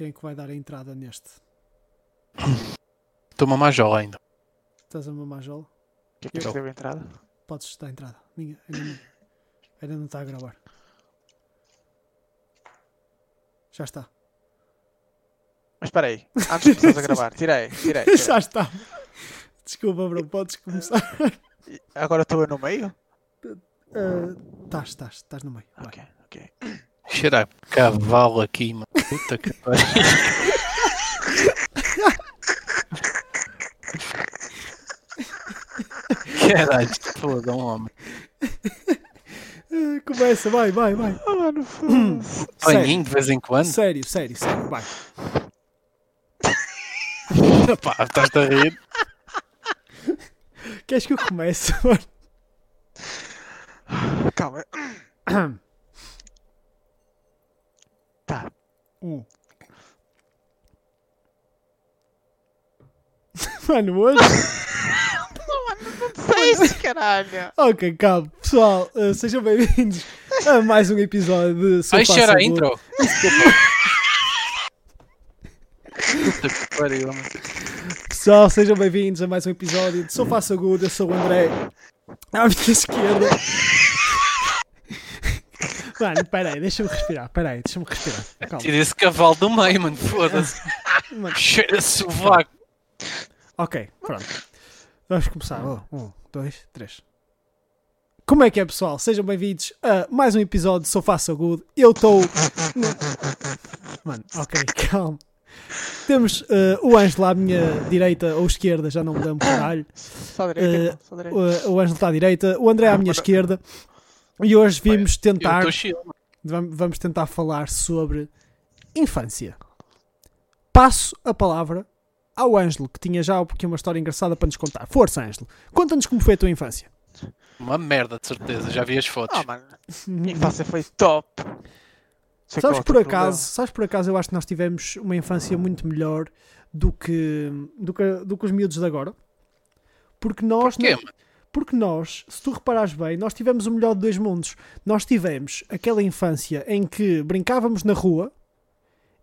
quem é que vai dar a entrada neste? Estou-me a majola ainda. Estás a mamar jola? O que é que Eu- deu a entrada? Podes dar a entrada. Ninguém, ainda, não, ainda não está a gravar. Já está. Mas espera aí, antes de começares a gravar, tirei, tirei. tirei. Já está. Desculpa, bro, podes começar. Agora estou eu no meio? Ah, Estás, estás, estás no meio. Vai. Ok, ok. Cheira a cavalo aqui, mano. Puta que pariu. Caralho, foda um homem. Ah, Começa, vai, vai, vai. Oh, mano, foda-se. Banhinho de vez em quando. Sério, sério, sério, vai. Pá, estás a rir. Queres que eu comece? mano? Calma. Tá. Um. Mano, hoje. Seis, caralho. Ok, calma. Pessoal, ah, sejam bem-vindos a mais um episódio de Sofá Ai, cheira a intro. Pessoal, sejam bem-vindos a mais um episódio de Sofá Sagudo. Eu sou o André. À minha esquerda. Mano, peraí, deixa-me respirar. Peraí, deixa-me respirar. Calma. Tira esse cavalo do meio, mano. Foda-se. Cheira sovaco. Ok, pronto. Vamos começar. Oh, um, dois, três. Como é que é, pessoal? Sejam bem-vindos a mais um episódio de Sofá Sagudo. Eu estou. Mano, ok, calma. Temos eh, o Ângelo à minha direita ou esquerda, já não me lembro caralho. Só direito, Eh, irmão, só direito. O, o Ângelo está à direita, o André à minha esquerda. E hoje vimos tentar. Vamos tentar falar sobre infância. Passo a palavra ao Ângelo, que tinha já aqui uma história engraçada para nos contar. Força, Ângelo. Conta-nos como foi a tua infância. Uma merda, de certeza. Já vi as fotos. Ah, mano. Minha infância foi top. Sei Sabes por acaso, sabes por acaso, eu acho que nós tivemos uma infância muito melhor do que, do que, do que os miúdos de agora. Porque nós, Porquê, não- mano? Porque nós, se tu reparares bem, nós tivemos o melhor de dois mundos. Nós tivemos aquela infância em que brincávamos na rua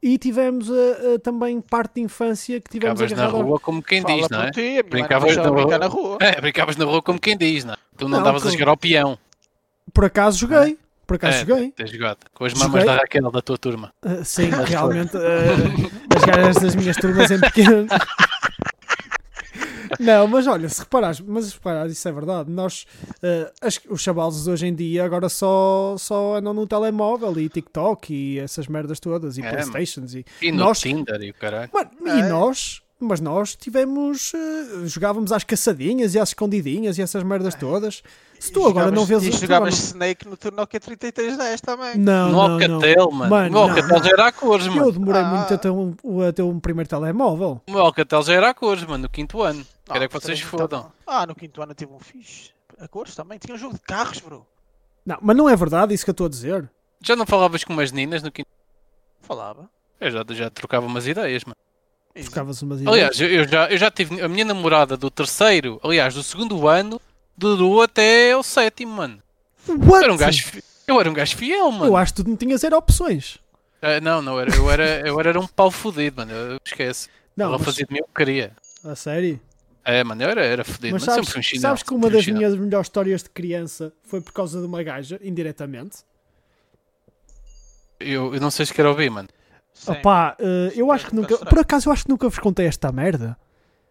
e tivemos a- a também parte de infância que tivemos Brincavas na agarrado ao- rua como quem Fala diz, não é? ti, a mãe Brincavas na brincar rua. na rua. É, brincavas na rua como quem diz, não é? Tu não andavas a com- jogar ao peão. Por acaso joguei. Por acaso É, joguei. tens jogado. Com as Joguei. mamas da Raquel, da tua turma. Ah, sim, realmente. ah, as gajas das minhas turmas em pequeno. Não, mas olha, se reparares, mas se reparares, isso é verdade. Nós, ah, as- os chavalos de hoje em dia agora só, só andam no telemóvel e TikTok e essas merdas todas e É, Playstations e, E no Nós- Tinder e o caralho. Mano, e É. nós, mas nós tivemos, ah, jogávamos às caçadinhas e às escondidinhas e essas merdas todas. Se tu agora não vês E jogavas programa- Snake no teu Nokia 3310 também. Não, no não, não. Alcatel, mano. Mano, O meu não, Alcatel já era a cores, Eu mano. demorei Ah. muito a ter, um, a ter um primeiro telemóvel. O Alcatel já era a cores, mano, no quinto ano. Ah, Quero é que mas vocês também não fodam. Ah, no quinto ano eu tive um fixe. A cores também. Tinha um jogo de carros, bro. Não, mas não é verdade isso que eu estou a dizer. Já não falavas com umas meninas no quinto Falava. Eu já, já trocava umas ideias, mano. Ficavas umas ideias. Aliás, eu, eu já, eu já tive a minha namorada do terceiro, aliás, do segundo ano, durou até o sétimo, mano. Eu What? era um gajo, eu era um gajo fiel, mano. Eu acho que tu não tinhas era opções. Ah, não, não, era, eu, era, eu era um pau fodido, mano. Eu esquece. Não, Ela mas, fazia de mim o que queria. a sério. É, mano, eu era, era fodido. Mas Mas sabes, sempre um chinelo. sabes que uma um das minhas melhores histórias de criança foi por causa de uma gaja, indiretamente? Eu, eu não sei se quero ouvir, mano. Sim. Opá, eh, eu acho que nunca. Por acaso eu acho que nunca vos contei esta merda.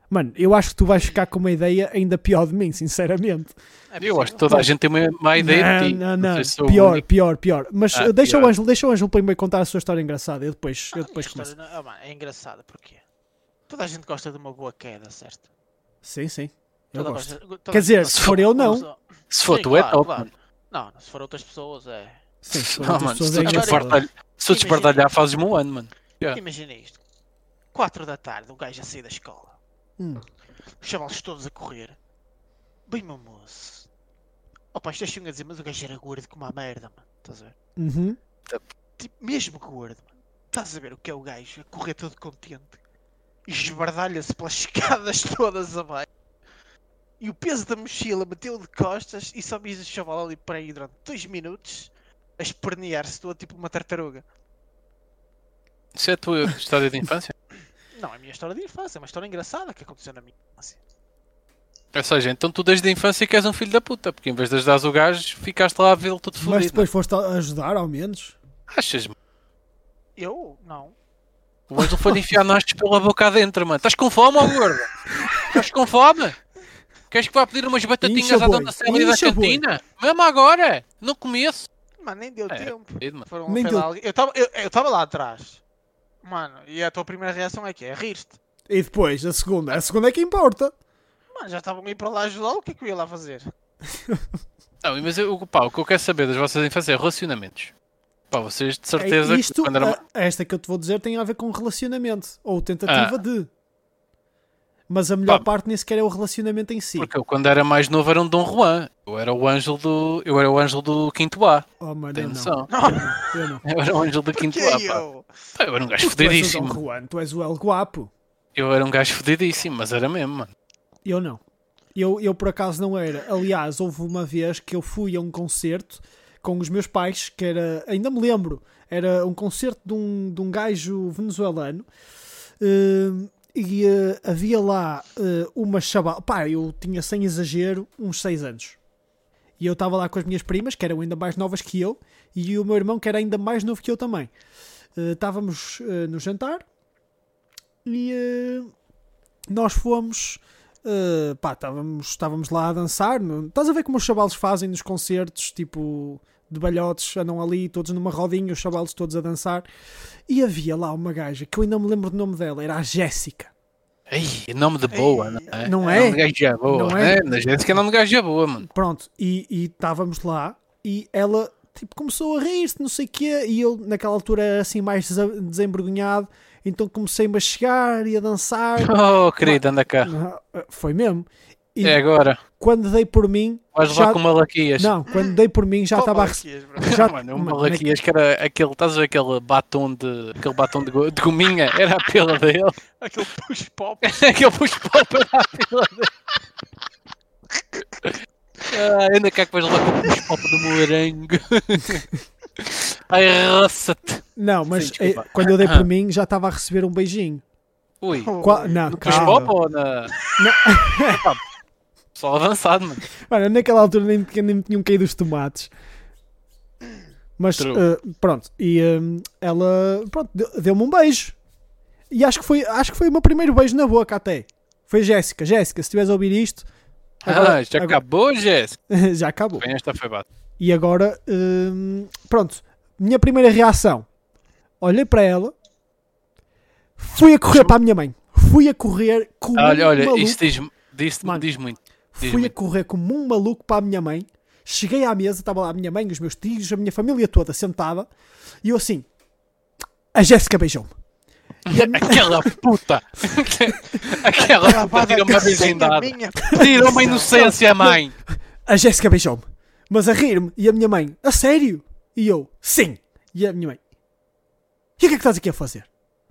Mano, eu acho que tu vais ficar com uma ideia ainda pior de mim, sinceramente. É Eu acho que toda a gente tem uma má ideia de ti. não, não, não. se o Pior, único. pior, pior. Mas Ah, eh, deixa, o pior. Ângelo, deixa o Ângelo primeiro contar a sua história engraçada. Eu depois, eu Ah, depois a começo. não- ah, mano, é engraçada, porquê? Toda a gente gosta de uma boa queda, certo? Sim, sim. Eu Toda gosto. gosta- Quer dizer, se for eu, não. Se for Sim, tu, é claro, top, claro. Não, se for outras pessoas, é. Sim, se for Não, outras mano, se pessoas tu é Agora- engraçado. desbardalhar, se tu desbardalhar fazes-me um ano, mano. Yeah. Imagina isto. 4 da tarde, o gajo a sair da escola. Hum. Os chavalos todos a correr. Bem, meu moço. Opa, isto é a dizer, mas o gajo era gordo como a merda, mano. Estás a ver? Uhum. Tipo, mesmo gordo, mano. Estás a ver o que é o gajo a correr todo contente. E esbardalha-se pelas escadas todas abaixo. E o peso da mochila meteu de costas e só viste o chaval ali para aí durante 2 minutos a espernear-se todo tipo uma tartaruga. Isso é a tua história de infância? É minha história de infância, é uma história engraçada que aconteceu na minha infância. Ou seja, então tu desde a infância que és um filho da puta, porque em vez de ajudares o gajo, ficaste lá a vê-lo todo Mas fodido. depois foste a ajudar, ao menos. Achas, mano? Eu? Não. O Ângelo foi enfiar nastos pela boca adentro, mano. Estás com fome, ó gordo? Estás com fome? Queres que vá pedir umas batatinhas Incha, à dona Célia da cantina? Mesmo agora? Não começo. Mano, nem deu É, tempo. Foram, Nem deu- alguém- Eu estava eu, eu lá atrás. Mano, e a tua primeira reação é que é rir-te. E depois, a segunda. A segunda é que importa. Mano, já estavam a ir para lá ajudá-lo, o que é que eu ia lá fazer? Não, mas eu, pá, o que eu quero saber das vossas infâncias é relacionamentos. Pá, vocês de certeza É, que Isto, quando era... a- esta que eu te vou dizer tem a ver com relacionamento. Ou tentativa Ah. de. Mas a melhor Pá. parte nem sequer é o relacionamento em si. Porque eu quando era mais novo era um Dom Juan. Eu era o Ângelo do. Eu era o Ângelo do quinto A. Oh, mano, Tem eu não. noção? Eu não. Eu era o Ângelo do quinto A, pá. eu? Pá, Eu era um gajo Tu és o Dom fodidíssimo. Juan, tu és o El Guapo. Eu era um gajo fodidíssimo, mas era mesmo, mano. Eu não. Eu, eu por acaso não era. Aliás, houve uma vez que eu fui a um concerto com os meus pais, que era. Ainda me lembro. Era um concerto de um, de um gajo venezuelano. eh, e eh, havia lá eh, uma chaval. Pá, eu tinha sem exagero uns 6 anos. E eu estava lá com as minhas primas, que eram ainda mais novas que eu, e o meu irmão, que era ainda mais novo que eu também. Eh, Estávamos no jantar e nós fomos. pá, estávamos, lá a dançar. Estás a ver como os chavalos fazem nos concertos, tipo de balhotes, andam ali todos numa rodinha, os chavalos todos a dançar. E havia lá uma gaja que eu ainda me lembro do nome dela, era a Jéssica. Ei, nome de boa, não é? Não é? é? Nome de gaja boa, Não é? é? Na Jéssica é nome de gaja boa, mano. Pronto, e e estávamos lá e ela tipo, começou a rir-se, não sei o quê, e eu naquela altura era assim mais desemvergonhado, então comecei-me a chegar e a dançar. Oh, querido, anda cá. Ah, Foi mesmo. E É agora. quando dei por mim, Vais já- levar com malaquias. não, quando dei por mim já Qual estava já, Mano, um mano, malaquias que era aquele, estás a ver aquele batom de, aquele batom de, go- de gominha, era a pila dele. Aquele push pop. aquele push-pop era a pila dele. Ah, ainda cá que vais levar com o push-pop de morango. Ai, roça-te. Não, mas Sim, eh, quando eu dei por mim já estava a receber um beijinho. Ui, Qua- não, no calma. push-pop ou na... Epá, Só avançado, mano. Mano, naquela altura nem, tinha- nem me tinham caído os tomates. Mas eh, pronto, e eh, ela pronto, deu- deu-me um beijo. E acho que, foi, acho que foi o meu primeiro beijo na boca até. Foi Jéssica. Jéssica, se estiveres a ouvir isto, Agora- ah, já agora- acabou, Jess? já acabou. Bem, esta foi bate. E agora, hum, pronto, minha primeira reação. Olhei para ela, fui a correr para a minha mãe. Fui a correr como Olha, olha, maluco. isto diz, diz, diz muito. Fui a correr como um maluco para a minha mãe. Cheguei à mesa, estava lá a minha mãe, os meus tios, a minha família toda sentada. E eu assim, a Jéssica beijou-me. A Aquela puta! Aquela puta tirou-me a virgindade. Tirou-me a inocência, mãe! A Jéssica beijou-me. Mas a rir-me. E a minha mãe, a sério? E eu, sim. E a minha mãe, e o que é que estás aqui a fazer?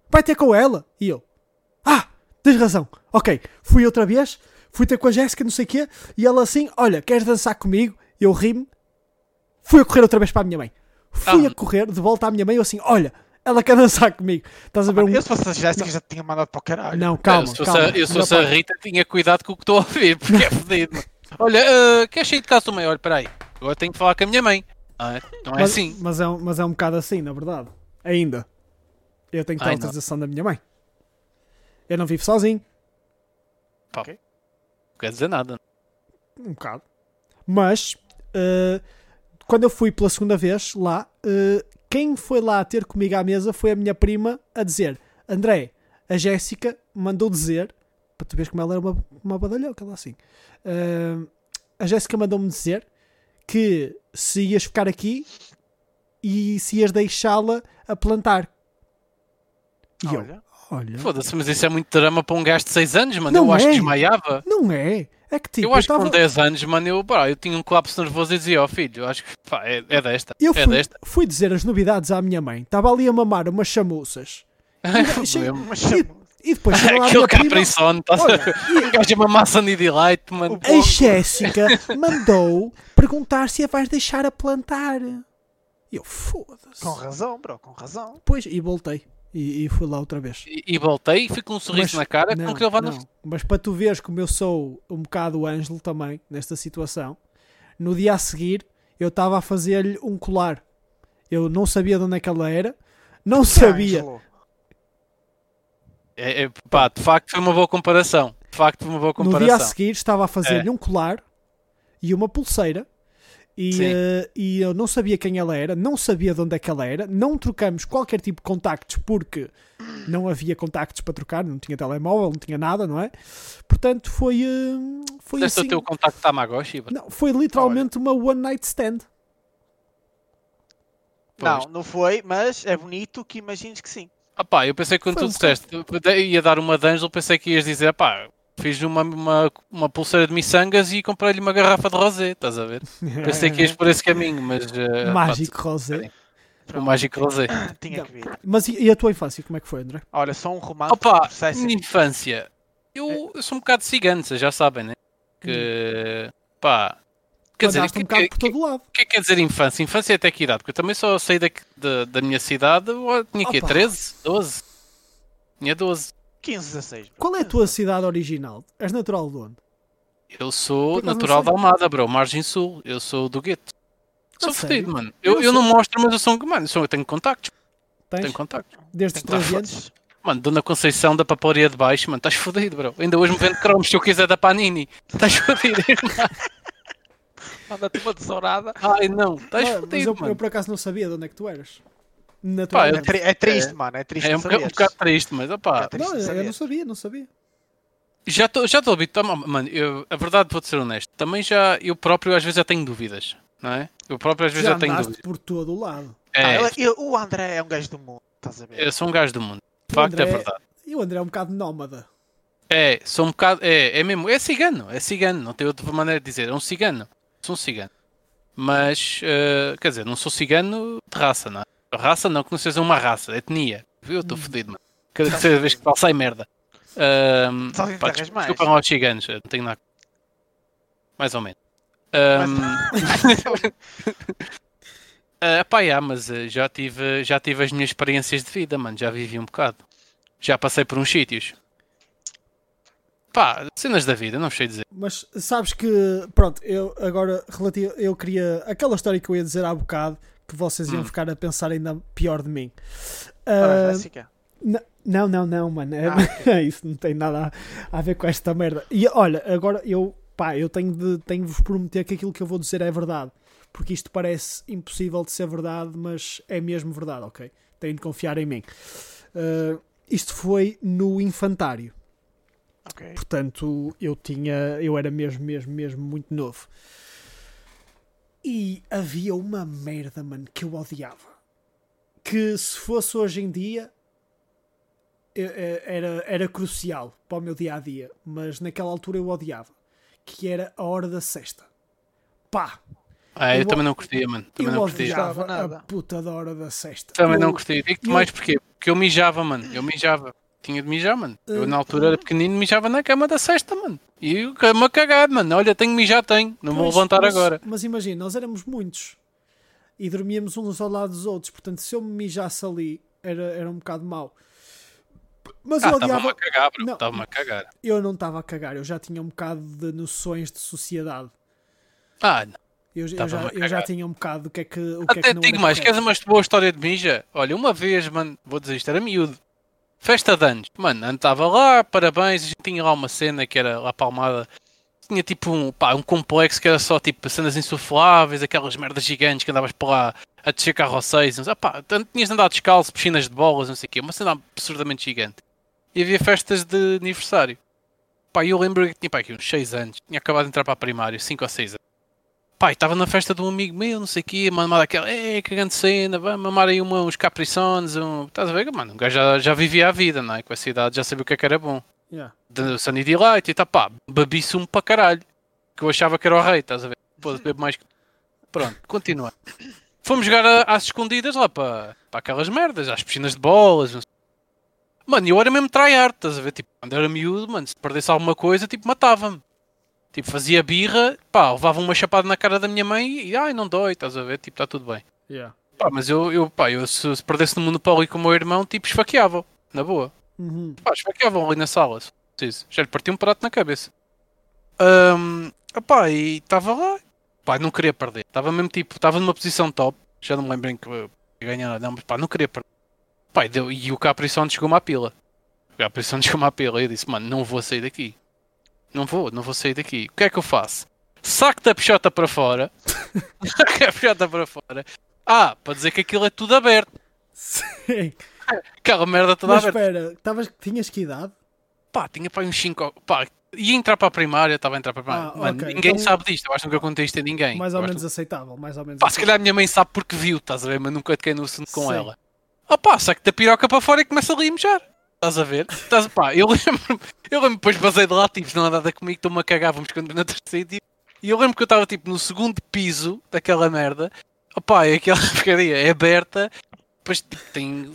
Vai ter com ela? E eu, ah, tens razão. Ok, fui outra vez, fui ter com a Jéssica, não sei o quê. E ela assim, olha, queres dançar comigo? Eu ri-me. Fui a correr outra vez para a minha mãe. Fui Ah. a correr de volta à minha mãe. Eu assim, olha, ela quer dançar comigo. Estás a ver um... Eu se fosse a Jéssica já tinha mandado para o caralho. Não, calma, se fosse, calma. a, eu se fosse a Rita, tinha cuidado com o que estou a ouvir, porque é fodido. Olha, uh, queres sair de casa também? Olha, peraí, agora tenho que falar com a minha mãe. Ah, então é mas, assim. Mas é, um- mas é um bocado assim, na verdade. Ainda. Eu tenho que ter não. autorização da minha mãe. Eu não vivo sozinho. Não quer dizer nada. Um bocado. Mas, eh, quando eu fui pela segunda vez lá, eh, quem foi lá ter comigo à mesa foi a minha prima a dizer: André, a Jéssica mandou dizer, para tu veres como ela era uma, uma badalhoca, ela assim. eh, a Jéssica mandou-me dizer que se ias ficar aqui e se ias deixá-la a plantar. E eu, Olha. Foda-se, mas isso é muito drama para um gajo de 6 anos, mano. Não eu acho é. que desmaiava. não é. É que tipo, eu acho tava- que com 10 anos, mano, eu, pá, eu tinha um colapso nervoso e dizia, ó filho, eu acho que pá, é, é desta. Eu é fui, desta. fui dizer as novidades à minha mãe. Estava ali a mamar umas chamuças. E, e, e depois chegou lá a Aquele capriçone, estás a Olha, ver? Gajo é uma massa de delight, mano. A Jéssica mandou perguntar se a vais deixar a plantar. E eu, foda-se. Com razão, bro, com razão. Depois, e voltei. E, e fui lá outra vez. E, e voltei e fui com um sorriso Mas- na cara que não, levar no não. Mas para tu veres como eu sou um bocado Ângelo também, nesta situação, no dia a seguir eu estava a fazer-lhe um colar. Eu não sabia de onde é que ela era, não sabia. Ângelo. É, é, pá, de facto foi uma boa comparação. De facto foi uma boa No dia a comparação. seguir estava a fazer-lhe um colar e uma pulseira. E, eh, e eu não sabia quem ela era, não sabia de onde é que ela era, não trocamos qualquer tipo de contactos porque não havia contactos para trocar, não tinha telemóvel, não tinha nada, não é? Portanto, foi, eh, foi Deste assim. o teu contacto Tamagotchi? Não, foi literalmente uma one night stand. Não, Pois. não foi, mas é bonito que imagines que sim. Ah pá, eu pensei que quando Foi tu um disseste ia dar uma de Ângelo, pensei que ias dizer, pá, fiz uma, uma, uma pulseira de miçangas e comprei-lhe uma garrafa de rosé, estás a ver? Pensei que ias por esse caminho, mas... pá, Mágico Rosé. o mágico rosé. Tinha Não. que vir. Mas e, e a tua infância, como é que foi, André? Olha, só um romance Opa, processo. minha infância, eu, eu sou um bocado cigano, vocês já sabem, né? Que, pá, quer dizer, um bocado que- por todo lado. o que é que quer dizer infância? Infância é até que idade? Porque eu também só saí daqui, da, da minha cidade, eu tinha que Opa. 13, 12? Tinha 12. 15, 16. Qual é a tua cidade original? És natural de onde? Eu sou natural da Almada, bro, Margem Sul. Eu sou do gueto. Sou fodido, mano. Eu Eu, eu não mostro, mas eu sou um. Mano, eu, sou- eu tenho contactos. Tens? Tenho contactos. Desde que 13 dar anos? Mano, Dona Conceição da papelaria de baixo, mano, estás fodido, bro. Ainda hoje me vendo cromos se eu quiser da Panini. Estás fodido. Manda-te uma tesourada. Ai não, estás mas fodido, eu, eu mano. por acaso não sabia de onde é que tu eras. Pá, É, Naturalmente. tri- é triste, mano. É triste. É um, boca- um bocado triste, mas opá. É triste Não, eu, eu não sabia, não sabia. Já estou já estou habituado, mano. Eu, a verdade, vou-te ser honesto. Também já, eu próprio às vezes já tenho dúvidas, não é? Eu próprio às vezes Já já, tenho dúvidas. por todo o lado. Ah, É, ele- ele- o André é um gajo do mundo. Estás a ver? eu sou um gajo do mundo. De facto, André- é verdade. E o André é um bocado nómada. É, sou um bocado. É, é mesmo. É cigano, é cigano. Não tem outra maneira de dizer. É um cigano. Sou um cigano. Mas, eh, quer dizer, não sou cigano de raça, não é? Raça não, que não seja uma raça, etnia. Eu estou fodido, mano. Cada terceira vez que falo sai merda. Que pá, mais. aos ciganos, eu não tenho nada. Mais ou menos. Ahm, ah, pá, já, mas eh, já tive, já tive as minhas experiências de vida, mano. Já vivi um bocado. Já passei por uns sítios. Pá, cenas da vida, não sei dizer. Mas sabes que, pronto, eu agora relativo, eu queria aquela história que eu ia dizer há bocado que vocês iam Hum. ficar a pensar ainda pior de mim. Ora, Jéssica. n- não, não, não, mano. É, Ah, isso não tem nada a, a ver com esta merda. E olha, agora eu, pá, eu tenho de, tenho de vos prometer que aquilo que eu vou dizer é verdade. Porque isto parece impossível de ser verdade, mas é mesmo verdade, ok? Tenho de confiar em mim. Ah, isto foi no infantário. Ok. Portanto, eu tinha, eu era mesmo, mesmo, mesmo muito novo. E havia uma merda, mano, que eu odiava. Que se fosse hoje em dia eu- eh, era, era crucial para o meu dia a dia, mas naquela altura eu odiava. Que era a hora da sexta. Pá, Ah, eu, Eu- também não curtia, mano. Também eu não curtia. a puta da hora da sexta. Também não Eu- curtia. Digo-te eu- mais porquê? Porque eu mijava, mano. Eu mijava. Tinha de mijar, mano. Eu Uh, na altura era pequenino mijava na cama da sexta, mano. E eu cama a cagar, mano. Olha, tenho mijar, tenho. Não vou Pois, levantar mas- agora. Mas imagina, nós éramos muitos e dormíamos uns ao lado dos outros, portanto, se eu me mijasse ali era, era um bocado mau. Mas Ah, eu odiava. a cagar, bro. Não. Estava-me a cagar. Eu não estava a cagar, eu já tinha um bocado de noções de sociedade. Ah, não. Eu, eu já, eu já tinha um bocado do que é que, o que, é Até que não digo era mais, queres uma boa história de mija? Olha, uma vez, mano, vou dizer isto, era miúdo. Festa de anos. Mano, andava lá, parabéns, a gente tinha lá uma cena que era lá palmada. Tinha tipo um, pá, um complexo que era só tipo cenas insufláveis, aquelas merdas gigantes que andavas por lá a descer carroceiros. Ah, pá, tinhas de descalço, piscinas de bolas, não sei o quê. Uma cena absurdamente gigante. E havia festas de aniversário. Pá, eu lembro que tinha pá, aqui uns 6 anos. Tinha acabado de entrar para a primária, 5 ou 6 anos. E estava na festa de um amigo meu, não sei o quê, mamar aquela, é, que grande cena, vamos mamar aí uma, uns capriçones, um... estás a ver? Mano, o gajo já, já vivia a vida, não é? Com essa idade já sabia o que é que era bom. Yeah. De Sunny Delight e tá, pá, bebi sumo para caralho. Que eu achava que era o rei, estás a ver? Pô, bebo mais que... Pronto, continua. Fomos jogar às escondidas lá para, para aquelas merdas, às piscinas de bolas, não sei. Mano, eu era mesmo tryhard, estás a ver? Tipo, quando era miúdo, mano, se perdesse alguma coisa, tipo, matava-me. Tipo, fazia birra, pá, levava uma chapada na cara da minha mãe e, ai, não dói, estás a ver? Tipo, está tudo bem. Yeah. Pá, mas eu, eu, pá, eu se, se perdesse no Monopólio com o meu irmão, tipo, esfaqueava. Na boa. Uhum. Pá, esfaqueavam ali na sala. se preciso. Já lhe partiu um prato na cabeça. Ahm, opá, e estava lá. Pá, não queria perder. Estava mesmo tipo, estava numa posição top. Já não me lembro em que eu ganhar nada, não, mas pá, não queria perder. Pá, e, deu, e o Caprição chegou-me à pila. O Caprição chegou-me à pila e eu disse, mano, não vou sair daqui. Não vou, não vou sair daqui. O que é que eu faço? Saco da peixota para fora. Saco da peixota para fora. Ah, para dizer que aquilo é tudo aberto. Sim. Aquela merda toda Mas aberta. espera, tavas, tinhas que idade? Pá, tinha para uns 5. Pá, ia entrar para a primária, estava a entrar para a primária. Ah, Mano, ok, ninguém então- sabe disto. Eu acho que nunca contei isto a ninguém. Mais ou menos aceitável, mais ou menos Pá, se calhar a minha mãe sabe porque viu, estás a ver? Mas nunca toquei no assunto com Sim. ela. Ah pá, saco da piroca para fora e começa ali a mejar. Estás a ver? Estás, pá, eu lembro eu lembro depois basei de lá, tipo, não há nada comigo, estou-me a cagar, vamos quando na terceira tipo, E eu lembro que eu estava tipo no segundo piso daquela merda. Opá, é aquela porcaria, é aberta, depois tipo, tem,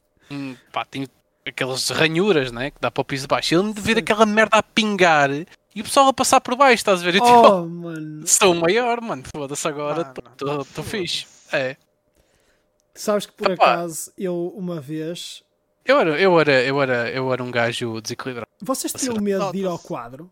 pá, tem aquelas ranhuras, né? Que dá para o piso de baixo. E eu lembro de ver aquela merda a pingar e o pessoal a passar por baixo, estás a ver? Eu tipo, Oh, mano. sou maior, mano, foda-se agora, Mano, estou fixe. É. Sabes que por acaso eu uma vez. Eu era, eu, era, eu, era, eu era um gajo desequilibrado. Vocês tinham medo de ir ao quadro?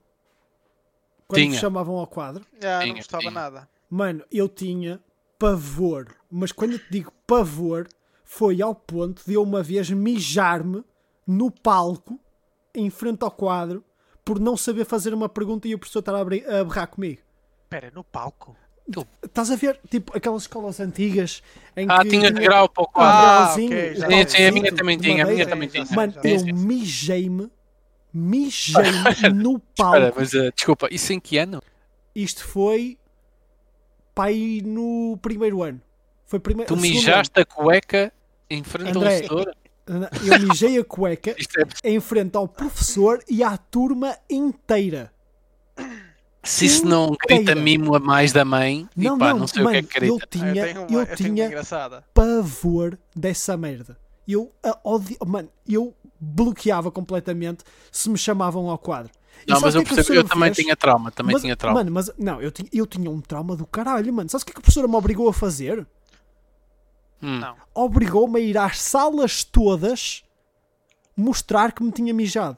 Quando Tinha. chamavam ao quadro? Já, não gostava tinha. nada. Mano, eu tinha pavor. Mas quando eu te digo pavor, foi ao ponto de eu uma vez mijar-me no palco, em frente ao quadro, por não saber fazer uma pergunta e o professor estar a, abrir- a berrar comigo. Espera, no palco? Estás a ver, tipo, aquelas escolas antigas em Ah, que tinha grau para o quadro. Ah, já um Sim, sim, a minha também tinha, a minha também tinha. Mano, eu mijei-me, mijei-me no palco. Espera, mas uh, desculpa, isso em que ano? Isto foi pai no primeiro ano. Foi primeiro, Tu mijaste a cueca em frente ao André. setor? ano. Eu mijei a cueca é, em frente ao professor e à turma inteira. Se isso não grita mimo a mais da mãe, Não, e pá, não, não sei mano, o que é que eu grita. tinha, tenho uma, eu eu tenho uma tinha pavor dessa merda. Eu a odi... Mano, eu bloqueava completamente se me chamavam ao quadro. E Não, mas o eu que é que percebo, eu professora também fez? tinha trauma, também Mas, tinha trauma. Mano, mas não, eu tinha, eu tinha um trauma do caralho, mano. Sabes o que é que a professora me obrigou a fazer? Hum. Não. Obrigou-me a ir às salas todas mostrar que me tinha mijado.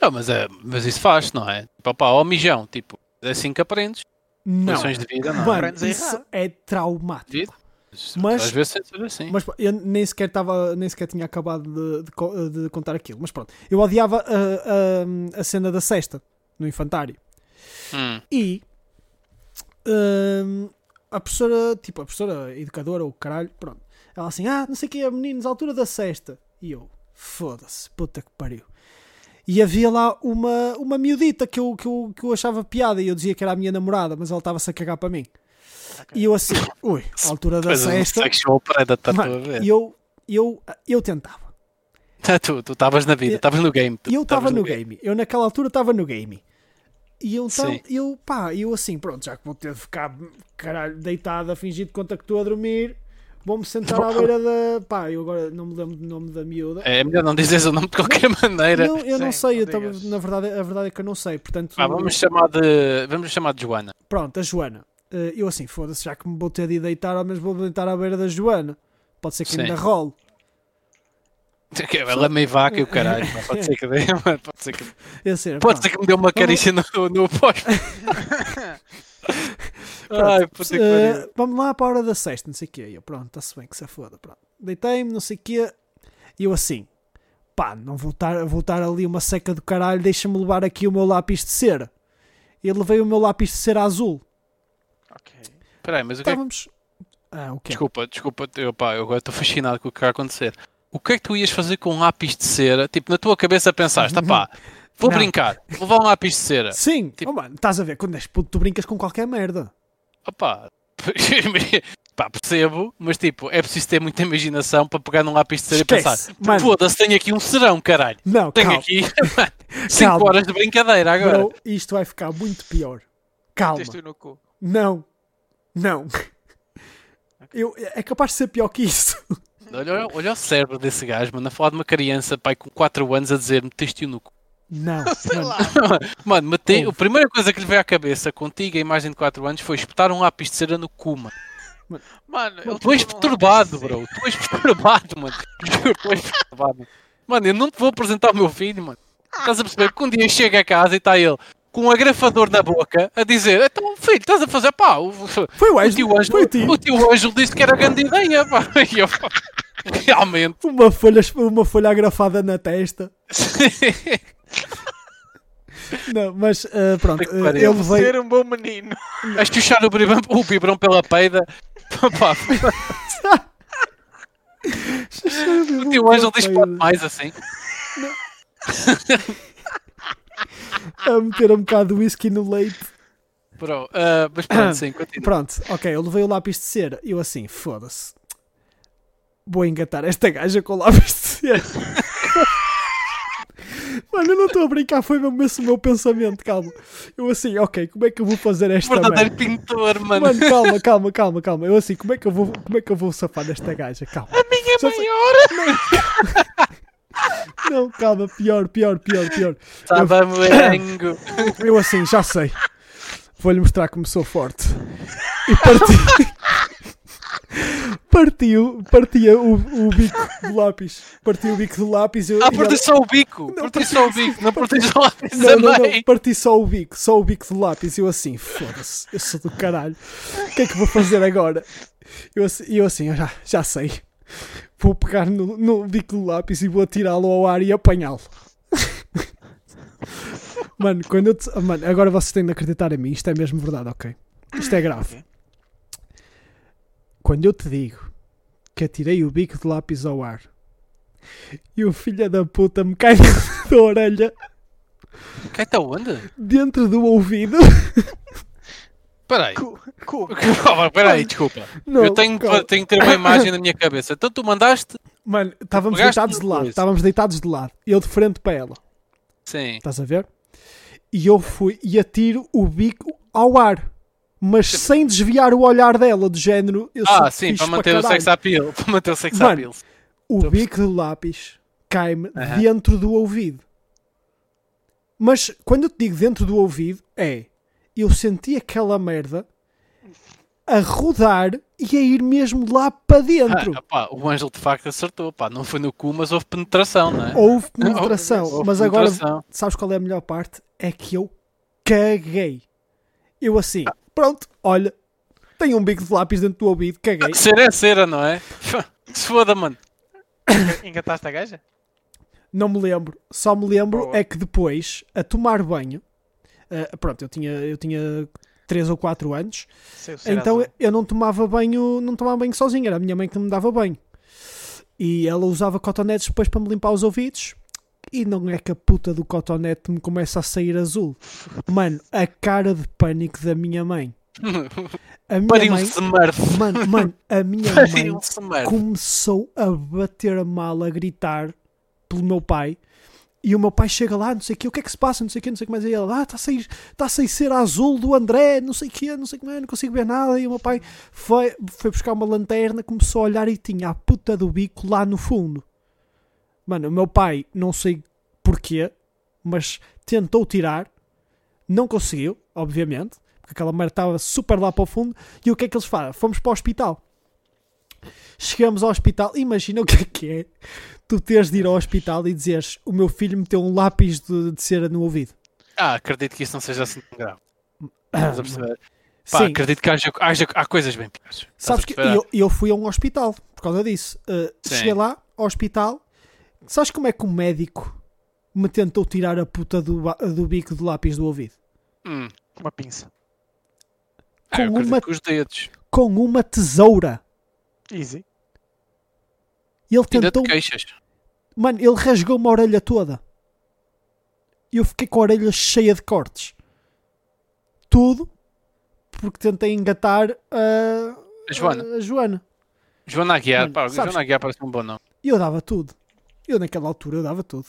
Não, mas, é, mas isso faz, não é? Tipo, pá, ó mijão, tipo, é assim que aprendes. Não. Lições de vida, não é? Mano, isso é traumático. Mas... Às vezes ser assim. Mas eu nem sequer, tava, nem sequer tinha acabado de, de de contar aquilo. Mas pronto, eu odiava a, a, a cena da cesta no infantário. Hum. E hum, a professora, tipo, a professora educadora, ou caralho, pronto. Ela assim, ah, não sei o que é, meninos, à altura da cesta. E eu, foda-se, puta que pariu. E havia lá uma, uma miudita que eu, que, eu, que eu achava piada e eu dizia que era a minha namorada, mas ela estava-se a cagar para mim. Ok. E eu assim, ui, à altura da Pois cesta. sexual predator, estou a Mano, ver. e eu, eu, eu tentava. Tu tu estavas na vida, estavas no game. tu eu estava estavas no game. Eu naquela altura estava no game. E eu então, Sim. eu, pá, eu assim, pronto, já que vou ter de ficar caralho, deitado a fingir de conta que estou a dormir, vou-me sentar à beira da. Pá, eu agora não me lembro do nome da miúda. É melhor não dizeres o nome de qualquer maneira. não, eu não Sim, sei, não eu tava, na verdade, a verdade é que eu não sei. Portanto, Vá, vamos chamar de. Vamos chamar de Joana. pronto, a Joana. Eh, eu assim, foda-se, já que me vou ter de deitar, ao menos vou deitar à beira da Joana. Pode ser que Sim. ainda role. Ela é meio vaca e o caralho. Pode ser que dê, mas pode ser que, Eu sei, pode ser que me dê uma carícia no, no pós. Ai, puta pariu. vamos lá para a hora da sexta, não sei o quê. E eu, pronto, está-se bem que se foda. Pronto. Deitei-me, não sei o quê. E eu assim, pá, não vou estar, vou estar ali uma seca do caralho, deixa-me levar aqui o meu lápis de cera. E levei o meu lápis de cera azul. Ok. Espera aí, mas o que é. Estávamos. Ah, o quê? Desculpa, desculpa, eu, pá, eu agora estou fascinado com o que vai acontecer. O que é que tu ias fazer com um lápis de cera? Tipo, na tua cabeça pensaste, pá, vou Não. brincar, vou levar um lápis de cera. Sim, Tipo- oh, mano, estás a ver, quando és puto, tu brincas com qualquer merda. Opá, pá, percebo, mas tipo, é preciso ter muita imaginação para pegar num lápis de cera e pensar, mano. foda-se, tenho aqui um serão, caralho. Não, Tenho calma. aqui 5 Calma. horas de brincadeira agora. Bro, isto vai ficar muito pior. Calma. Meteste-o no cu. Não. Não. Eu, é capaz de ser pior que isso. Olha, olha o cérebro desse gajo, mano, a falar de uma criança, pai, com 4 anos a dizer meteste-o no cu. Não. Sei mano. lá. Mano, matei, Ouve. a primeira coisa que lhe veio à cabeça contigo, a imagem de 4 anos, foi espetar um lápis de cera no cu, mano. Mano, Tu és perturbado, bro. Tu és perturbado, mano. Tu és perturbado. Mano, eu não te vou apresentar o meu filho, mano. Estás a perceber que um dia chega a casa e está ele com um agrafador na boca a dizer: Então, filho, estás a fazer pá. O, Foi o o Ângelo. tio Ângelo, ti. o tio Ângelo disse que era grande ideia, pá. E eu, realmente. Uma folha, uma folha agrafada na testa. Não, mas ah, pronto, pariu. ele veio. Ser um bom menino. Vais puxar o biberão, o biberão pela peida. Pá, o tio Ângelo diz que pode mais assim. a meter um bocado de whisky no leite. Bro, ah, mas pronto, sim, continua. Pronto, ok, eu levei o lápis de cera. Eu assim, foda-se. Vou engatar esta gaja com o lápis de cera. Mano, eu não estou a brincar, foi mesmo esse o meu pensamento, calma. Eu assim, ok, como é que eu vou fazer esta Verdadeiro merda? pintor, mano. Mano, calma, calma, calma, calma. Eu assim, como é que eu vou, como é que eu vou safar desta gaja? Calma. Minha Já sei- maior. Não, calma, pior, pior, pior, pior. Estava morango. Eu assim, já sei. Vou-lhe mostrar como sou forte. E parti. Partiu, partia o, o bico do lápis. Partiu o bico do lápis. Eu, Ah, parti ela- só o bico. Não, Parti só o bico. Não parti só o lápis Não, não, também. não, parti só o bico, só o bico do lápis. Eu assim, foda-se, eu sou do caralho. O que é que vou fazer agora? Eu assim, eu, assim, eu já, já sei. Vou pegar no, no bico do lápis e vou atirá-lo ao ar e apanhá-lo. Mano, quando eu te- mano, agora vocês têm de acreditar em mim, isto é mesmo verdade, ok? Isto é grave. Quando eu te digo que atirei o bico de lápis ao ar e o filho da puta me cai da orelha Quem está onde? dentro do ouvido. Espera aí. Cu- cu- Calma, Espera aí, desculpa. Não, Eu tenho, calma. tenho que ter uma imagem na minha cabeça. Então tu mandaste? Mano, estávamos deitados de lado, estávamos deitados de lado, eu de frente para ela, Sim. estás a ver? E eu fui e atiro o bico ao ar, mas sem desviar o olhar dela, do género. Eu Ah, sim, para manter o caralho. sex appeal. Para manter o sex Mano, appeal. O Estou bico do lápis cai-me Aham. dentro do ouvido. Mas quando eu te digo dentro do ouvido, é eu senti aquela merda a rodar e a ir mesmo lá para dentro. Ah, pá, o Ângelo de facto acertou. Pá, não foi no cu, mas houve penetração, não é? Houve penetração, Houve mas agora penetração. sabes qual é a melhor parte? É que eu caguei. Eu assim, pronto, olha, tenho um bico de lápis dentro do ouvido, caguei. Cera é cera, não é? Se foda, mano. Engataste a gaja? Não me lembro, só me lembro Boa. é que depois, a tomar banho, ah, pronto, eu tinha, eu tinha 3 ou 4 anos, então azul. eu não tomava banho, não tomava banho sozinho, era a minha mãe que me dava banho. E ela usava cotonetes depois para me limpar os ouvidos. E não é que a puta do cotonete me começa a sair azul. Mano, a cara de pânico da minha mãe. A minha Pariu mãe, mano, mano, a minha mãe começou a bater mal, a gritar pelo meu pai. E o meu pai chega lá, não sei o que, o que é que se passa, não sei o que, não sei o que mais. E ele, ah, está a sair, está a sair cera azul do André, não sei o que, não sei o que mais, não consigo ver nada. E o meu pai foi, foi buscar uma lanterna, começou a olhar e tinha a puta do bico lá no fundo. Mano, o meu pai, não sei porquê, mas tentou tirar, não conseguiu, obviamente, porque aquela merda estava super lá para o fundo. E o que é que eles fazem? Fomos para o hospital. Chegamos ao hospital, imagina o que é que é tu teres de ir ao hospital e dizeres o meu filho meteu um lápis de, de cera no ouvido. Ah, acredito que isso não seja assim tão grave. Estás a perceber? Pá, Sim, acredito que haja, haja- há coisas bem piores. Sabes que eu, eu fui a um hospital por causa disso. Uh, cheguei lá ao hospital, sabes como é que o médico me tentou tirar a puta do, do bico do lápis do ouvido? Hum. Uma pinça. Ah, Com acredito uma- com os dedos. Com uma tesoura. Easy. Ele tentou. Mano, ele rasgou-me a orelha toda. E eu fiquei com a orelha cheia de cortes. Tudo porque tentei engatar a, A Joana. a Joana. Joana Aguiar. Mano, Pá, sabes- Joana Aguiar parece um bom nome. E eu dava tudo. Eu naquela altura dava tudo.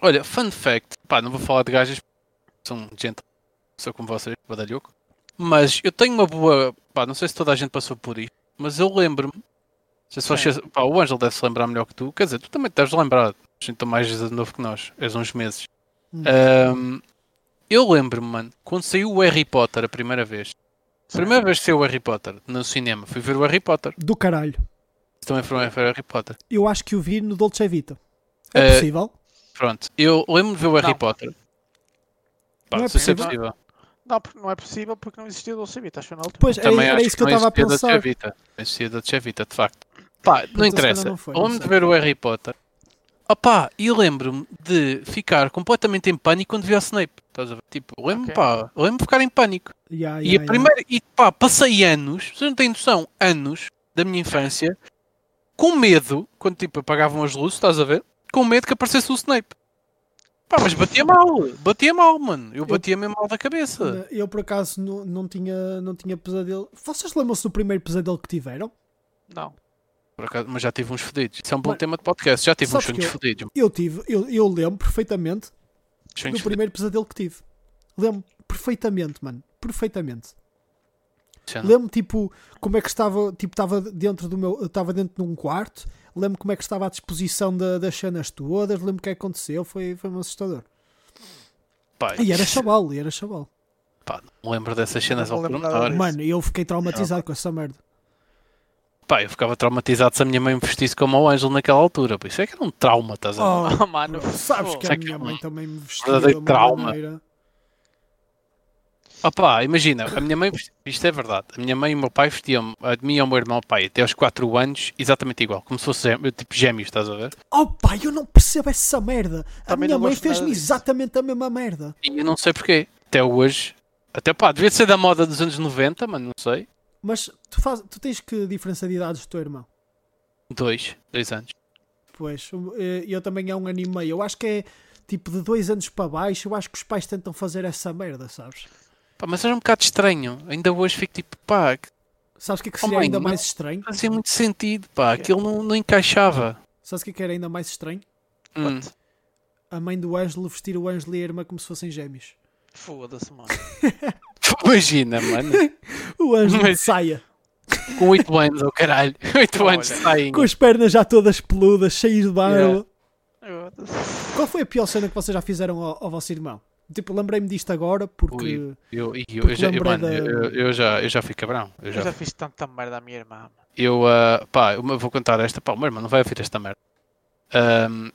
Olha, fun fact. Pá, não vou falar de gajas. São gente. Sou como vocês, badalhoco. Mas eu tenho uma boa. Pá, não sei se toda a gente passou por isto. Mas eu lembro-me. se vocês- pá, o Ângelo deve se lembrar melhor que tu. Quer dizer, tu também deves lembrar. A gente é mais novo que nós. És uns meses. Hum. Ahm, eu lembro-me, mano, quando saiu o Harry Potter a primeira vez. Primeira vez que saiu o Harry Potter no cinema, fui ver o Harry Potter. Do caralho. Também foi o Harry Potter. Eu acho que o vi no Dolce Vita. É Eh, possível? Pronto, eu lembro de ver o Harry Não. Potter. Pá, Não é se é possível? possível. Não, porque não é possível porque não existia Dolce Vita, acho que foi na altura. Pois, era, Também era acho isso que eu não estava a pensar. Chevita. Não existia da Chevita, de facto. Pá, não interessa. não foi, não Lembro de ver o Harry Potter. Opá, e lembro-me de ficar completamente em pânico quando vi o Snape. Estás a ver? Tipo, lembro-me, Ok. pá, lembro-me de ficar em pânico. Ya, E ya, a ya. primeira, e pá, passei anos, vocês não têm noção, anos da minha infância, com medo, quando tipo apagavam as luzes, estás a ver? Com medo que aparecesse o Snape. Pá, mas batia mal, batia mal, mano. Eu batia mesmo mal da cabeça. Eu por acaso não, não, tinha, não tinha pesadelo. Vocês lembram-se do primeiro pesadelo que tiveram? Não. Por acaso, mas já tive uns fodidos. Isso é um bom Mano, tema de podcast. Já tive uns sonhos eu- fodidos. Eu tive, eu, eu lembro perfeitamente Sonhos do fodidos. primeiro pesadelo que tive. Lembro perfeitamente, mano. Perfeitamente. Já não- Lembro tipo como é que estava, tipo estava dentro do meu, estava dentro de um quarto. Lembro como é que estava à disposição da- das cenas todas. Lembro o que é que aconteceu. Foi, foi um assustador. Pá, E era chaval, e era chaval. Pá, não lembro dessas cenas Não ao. Mano, eu fiquei traumatizado com essa merda. Pá, eu ficava traumatizado se a minha mãe me vestisse como o Ângelo naquela altura. Por isso é que era um trauma, estás a ver? Oh, Oh, mano. sabes que a que minha é mãe também me vestia de trauma. maneira. Opá, imagina, a minha mãe, isto é verdade, a minha mãe e o meu pai vestiam a de mim e ao meu irmão, pai, até aos 4 anos, exatamente igual, como se fosse gê- tipo gêmeos, estás a ver? Oh pai, eu não percebo essa merda. A Também minha mãe fez-me exatamente a mesma merda. E eu não sei porquê, até hoje, até pá, devia ser da moda dos anos 90, mas não sei, Mas tu, faz, tu tens que diferença de idades do teu irmão? dois, dois anos. Pois, eh, eu também é um ano e meio. Eu acho que é tipo de dois anos para baixo. Eu acho que os pais tentam fazer essa merda, sabes? Pá, mas era um bocado estranho, ainda hoje fico tipo, pá, que Sabes o que é que Oh, seria mãe, ainda não- mais estranho? fazia muito sentido, pá, aquilo não, não encaixava. Sabes o que é que era ainda mais estranho? Hum. A mãe do Ângelo vestir o Ângelo e a irmã como se fossem gêmeos. Foda-se, mano. Imagina, mano, O Ângelo de Mas- saia. com 8 anos, oh caralho, 8 Olha, anos saem. Com as pernas já todas peludas, cheias de barba. Yeah. Qual foi a pior cena que vocês já fizeram ao, ao vosso irmão? Tipo, lembrei-me disto agora porque. Ui. Eu, eu, eu, Porque já, eu, mano, da- eu, eu já, eu já fui cabrão. Eu Eu já, já fiz tanta merda à minha irmã. eu, ah, pá, eu vou contar esta. Pá, o meu irmão não vai ouvir esta merda. Ahm,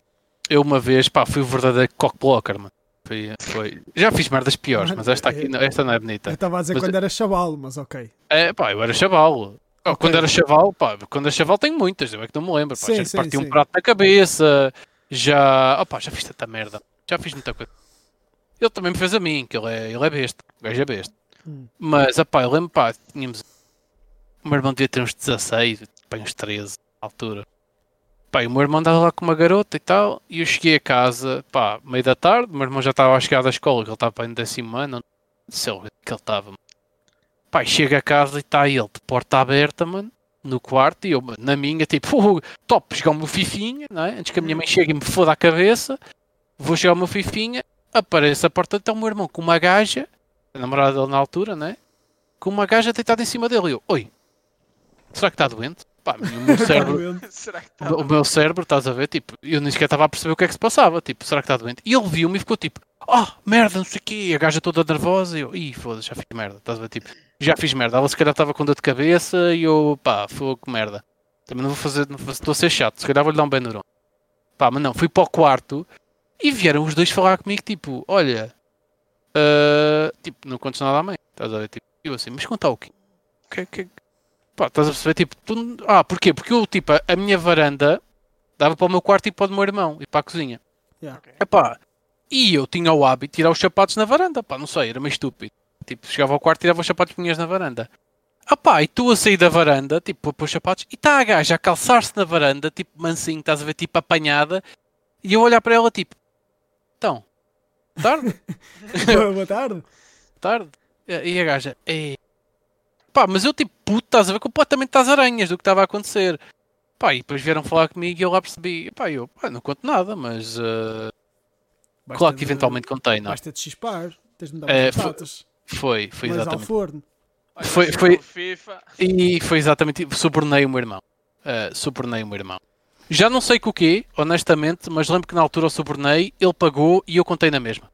eu uma vez, pá, fui o verdadeiro cockblocker, mano. Foi, foi... Já fiz merdas piores, Mano, mas esta aqui, é- não- esta não é Eu bonita. estava a dizer Mas- quando era chaval, mas ok. É, pá, eu era chaval. Oh, Ok. Quando era chaval, pá, quando era chaval tenho muitas, eu é que não me lembro. Pá, Sim, já sim, parti um sim. prato na cabeça, já, oh, pá, já fiz tanta merda, já fiz muita coisa. Ele também me fez a mim, que ele é, ele é besta, o gajo é besta. Hum. Mas, ah, pá, eu lembro, pá, tínhamos. O meu irmão devia ter uns 16, pá, uns 13 na altura. Pá, e o meu irmão andava lá com uma garota e tal, e eu cheguei a casa, pá, meio da tarde, o meu irmão já estava a chegar da escola, que ele estava em décimo ano, não sei lá que ele estava. Pá, chega a casa e está ele de porta aberta, mano, no quarto, e eu, na minha, tipo, top, jogar o meu fifinha, não é? Antes que a minha mãe chegue e me foda a cabeça, vou jogar o meu fifinha, aparece a porta, está o meu irmão com uma gaja, a namorada dele na altura, né? Com uma gaja deitada em cima dele. E eu, oi, será que está doente? Pá, o meu cérebro, Será que o está? meu- o meu cérebro, estás a ver? Tipo, eu nem sequer estava a perceber o que é que se passava. Tipo, será que está doente? E ele viu-me e ficou tipo, oh, merda, não sei o quê. A gaja toda nervosa. E eu, ih, foda-se, já fiz merda. Estás a ver? Tipo, já fiz merda. Ela se calhar estava com dor de cabeça e eu, pá, fogo, merda. Também não vou fazer, não vou- estou a ser chato. Se calhar vou-lhe dar um benurão. Pá, mas não, fui para o quarto e vieram os dois falar comigo, tipo, olha, ah, tipo, não contes nada à mãe. Estás a ver? Tipo, eu assim, mas conta o quê? O que que. Pá, estás a perceber? Tipo, tu... ah, porquê? Porque eu, tipo, a- a minha varanda dava para o meu quarto e para o do meu irmão e para a cozinha. Yeah. Epá, e eu tinha o hábito de tirar os sapatos na varanda, pá, não sei, era meio estúpido. Tipo, chegava ao quarto e tirava os sapatos punhas na varanda. Epá, e tu a sair da varanda, tipo, a pôr os sapatos, e está a gaja a calçar-se na varanda, tipo, mansinho, estás a ver, tipo, apanhada, e eu olhar para ela, tipo, então, tarde, Boa boa tarde. tarde. E a gaja, é. Pá, mas eu, tipo, puto, estás a ver completamente às aranhas do que estava a acontecer. Pá, e depois vieram falar comigo e eu lá percebi, pá, eu, pá, não conto nada, mas. Basta claro que de- eventualmente contei, não é? Basta de chispar. Tens de me dar É, umas foi-. Foi, foi Mas ao exatamente. forno. Olha, Foi- foi- FIFA. E foi exatamente. Subornei o meu irmão. Uh, subornei o meu irmão. Já não sei com o quê, honestamente, mas lembro que na altura o subornei, ele pagou e eu contei na mesma.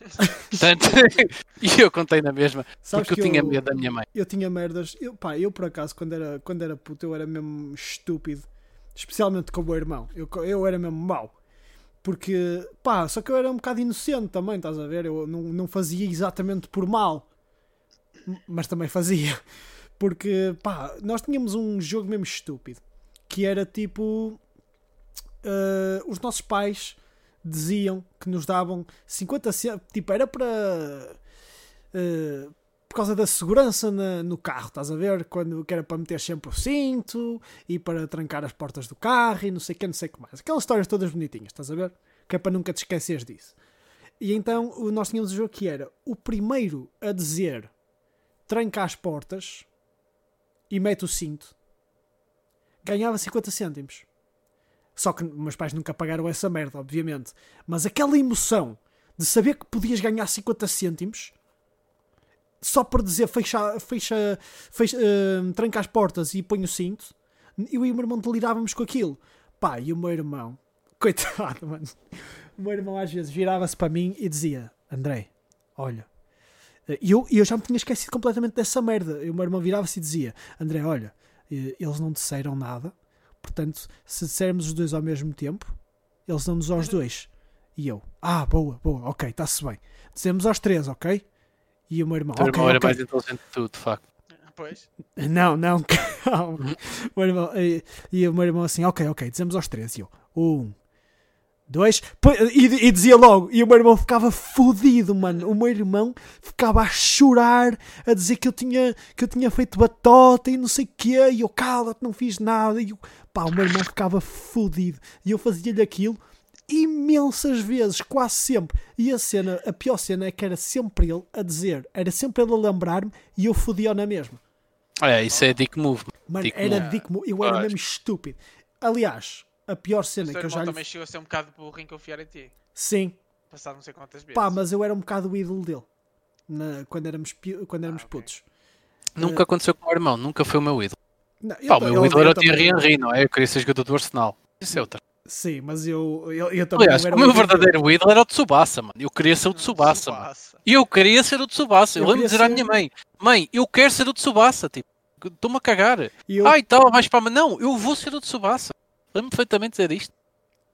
Portanto, e eu contei na mesma, Sabes porque eu que tinha medo da minha mãe. Eu tinha merdas. Eu, pá, eu por acaso, quando era, quando era puto, eu era mesmo estúpido. Especialmente com o meu irmão. Eu, eu era mesmo mau. Porque, pá, só que eu era um bocado inocente também, estás a ver? Eu não, não fazia exatamente por mal. Mas também fazia. Porque, pá, nós tínhamos um jogo mesmo estúpido. Que era tipo. Eh, os nossos pais diziam que nos davam 50 centavos. Tipo, era para. eh, por causa da segurança na- no carro, estás a ver? Quando que era para meter sempre o cinto e para trancar as portas do carro e não sei o que, não sei o que mais. Aquelas histórias todas bonitinhas, estás a ver? Que é para nunca te esqueceres disso. E então nós tínhamos o jogo que era o primeiro a dizer tranca as portas e mete o cinto ganhava 50 cêntimos. Só que meus pais nunca pagaram essa merda, obviamente. Mas aquela emoção de saber que podias ganhar 50 cêntimos só por dizer fecha, fecha, fecha eh, tranca as portas e põe o cinto, eu e o meu irmão delirávamos com aquilo. Pá, e o meu irmão, coitado, mano. O meu irmão às vezes virava-se para mim e dizia: André, olha. eh, E eu, e eu já me tinha esquecido completamente dessa merda. E o meu irmão virava-se e dizia: André, olha, eh, eles não disseram nada, portanto, se dissermos os dois ao mesmo tempo, eles dão-nos aos dois. E eu: Ah, boa, boa, ok, está-se bem. Dizemos aos três, ok? E o meu irmão: O teu Ok, irmão era mais inteligente que tu, de facto. Pois. Não, não, calma. O meu irmão, e, e o meu irmão assim, ok, ok, dizemos aos três. E eu, um, dois, e, e dizia logo. E o meu irmão ficava fodido, mano. O meu irmão ficava a chorar, a dizer que eu tinha, que eu tinha feito batota e não sei o quê. E eu, cala-te, não fiz nada. E eu, pá, o meu irmão ficava fodido. E eu fazia-lhe aquilo imensas vezes, quase sempre. E a cena, a pior cena é que era sempre ele a dizer, era sempre ele a lembrar-me e eu fodia na mesma. É, isso é dick move. Mano, Dick era move. dick move. Eu era Ah, mesmo estúpido. Aliás, a pior O cena teu que eu já irmão lhe... também chegou a ser um bocado burro em confiar em ti. Sim, Passado não sei quantas vezes. pá, mas eu era um bocado o ídolo dele. Na- quando éramos, pi- quando éramos Ah, ok. putos. Nunca aconteceu com o meu irmão, nunca foi o meu ídolo. Não, Pá, o meu eu- ídolo era o Thierry Henry, não é? Eu queria ser jogador do Arsenal. Isso é outra. Sim, mas eu, eu, eu também Aliás, o meu verdadeiro ídolo era o Tsubasa, mano. Eu queria ser o Tsubasa, mano. Tsubasa. E eu queria ser o Tsubasa. Eu, Eu lembro de dizer queria à minha mãe: Mãe, eu quero ser o Tsubasa. Tipo, estou-me a cagar. E eu, Ai, tal, vais para. Não, eu vou ser o Tsubasa. Lembro-me perfeitamente dizer isto.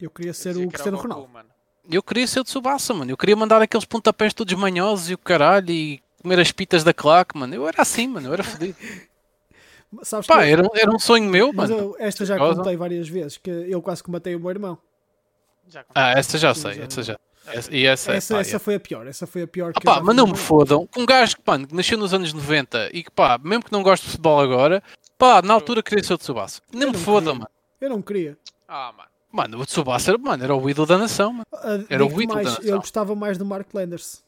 eu queria ser Dizia o Cristiano Goku, Ronaldo. mano. Eu queria ser o Tsubasa, mano. Eu queria mandar aqueles pontapés todos manhosos e o caralho e comer as pitas da claque, mano. Eu era assim, mano. Eu era fodido. Sabes Pá, que eu- era, um- era um sonho meu, mas mano. eu, esta já contei várias vezes que eu quase que matei o meu irmão. Ah, essa já sei, essa já. Essa, e essa, essa pá, essa é. foi a pior. Essa foi a pior que Ah, eu pá, mas não me fodam. Com um gajo que, pá, que nasceu nos anos 90 e que, pá, mesmo que não goste de futebol agora, pá, na altura queria ser o Tsubasa. Nem Eu me não fodam, queria. mano. Eu não queria. Ah, mano. Mano, o Tsubasa era, mano, era o ídolo da nação, mano. Ah, Era o ídolo da mais, nação. eu gostava mais do Mark Landers.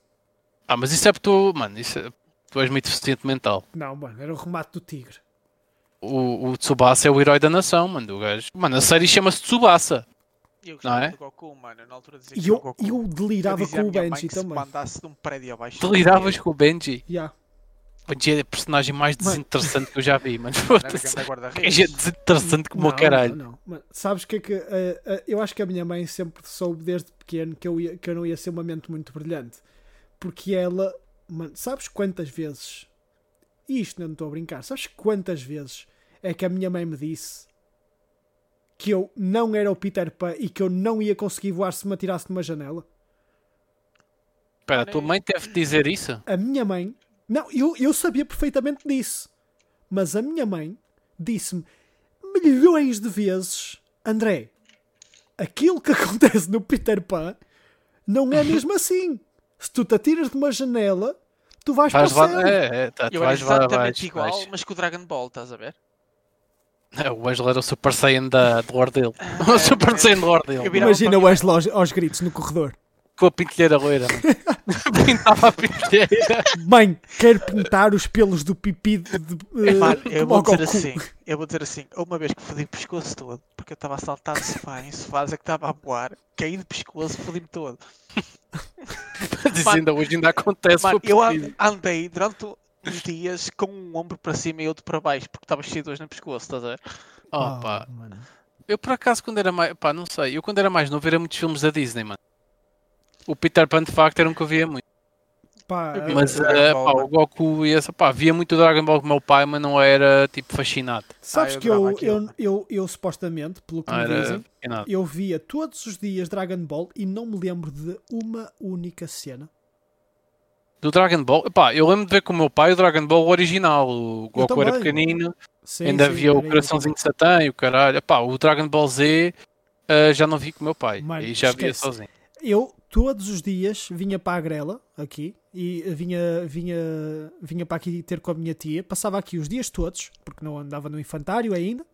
Ah, mas isso é porque tu, mano, isso é, tu és muito deficiente mental. Não, mano, era o remate do Tigre. O, o Tsubasa é o herói da nação, mano. O gajo. Mano, a série chama-se Tsubasa. Eu gostava Não é? do Goku, mano. Na altura dizia E que era o eu, Goku. eu delirava dizia com o Benji também. mandasse de um prédio abaixo. Deliravas com o Benji. Yeah. O Benji é a personagem mais Mano. desinteressante que eu já vi, mano. É desinteressante como o caralho. Não, não. Mano, sabes o que é que. eh, eh, eu acho que a minha mãe sempre soube desde pequeno que eu, ia, que eu não ia ser uma mente muito brilhante. Porque ela. Mano, sabes quantas vezes. E isto não estou a brincar. Sabes quantas vezes é que a minha mãe me disse que eu não era o Peter Pan e que eu não ia conseguir voar se me atirasse de uma janela? Espera, a tua mãe deve dizer isso? A minha mãe. Não, eu, eu sabia perfeitamente disso. Mas a minha mãe disse-me milhões de vezes: André, aquilo que acontece no Peter Pan não é mesmo assim. Se tu te atiras de uma janela, tu vais, Vais para o céu. é, é, tá, tu Eu era exatamente igual, vais. mas com o Dragon Ball, estás a ver? É, O Angelo era o Super Saiyan da, do Lord dele. O Super Saiyan do Lord dele. Imagina o Angelo aos, aos gritos no corredor: Com a pintelheira loira. mano. Pintava a pintelheira. Mãe, quero pintar os pelos do pipi de, de, Mano, eu vou dizer Goku." assim, eu vou dizer assim, uma vez que fodi o pescoço todo, porque eu estava a saltar de sofá em sofás é que estava a voar, caí de pescoço, fodi-me todo. Mas ainda hoje ainda acontece. Mano, eu andei durante uns dias com um ombro para cima e outro para baixo, porque estava cheio de dores no pescoço, estás a ver? Oh, Ah, pá. mano. Eu por acaso quando era mais. Pá, não sei. Eu quando era mais novo era muitos filmes da Disney, mano. O Peter Pan de facto era um que eu via muito. Pá, Mas Ball, pá, o Goku e essa, pá, via muito Dragon Ball com o meu pai, mas não era tipo fascinado. sabes Ah, eu que eu, aquilo, eu, eu, eu, supostamente, pelo que Não me dizem, fascinado. eu via todos os dias Dragon Ball e não me lembro de uma única cena. Do Dragon Ball, pá, eu lembro de ver com o meu pai o Dragon Ball original. O Goku era pequenino, Sim, ainda sim, havia o coraçãozinho de Satã e o caralho. Pá, o Dragon Ball Z eh, já não vi com o meu pai. Mano, e já via esquece. sozinho. Eu todos os dias vinha para a grela aqui e vinha, vinha, vinha para aqui ter com a minha tia. Passava aqui os dias todos, porque não andava no infantário ainda.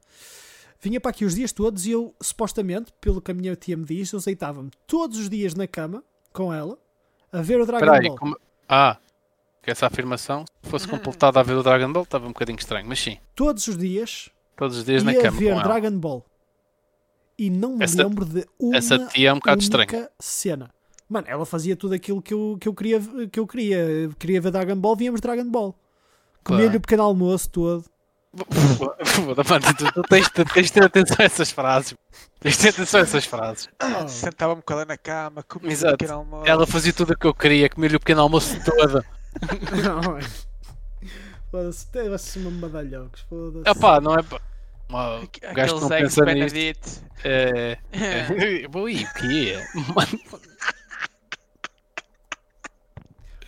Vinha para aqui os dias todos e eu, supostamente, pelo que a minha tia me diz, eu deitava-me todos os dias na cama com ela a ver o Dragon Espera aí, Ball. como... Ah, que essa afirmação, se fosse completada a ver o Dragon Ball, estava um bocadinho estranho, mas sim, Todos os dias todos os dias na cama ver com ela. Dragon Ball. E não me Essa- lembro de uma Essa tia é um bocado estranha. cena. Mano, ela fazia tudo aquilo que eu, que eu, queria, que eu queria. Queria ver Dragon Ball, víamos Dragon Ball. Comia-lhe o pequeno almoço todo. Mano, tu, tu tens, tu tens de ter atenção a essas frases. Tens de ter atenção a essas frases. Oh, Sentava-me com ela na cama, comia Exato. pequeno almoço. Ela fazia tudo o que eu queria, comia-lhe o pequeno almoço todo. não. Foda-se, tem-se uma medalhocos. Foda-se. Ah pá, não é pá. Uma- o gajo que não Aqueles eggs pensa nisto. É. é. Ui, o que é? Mano,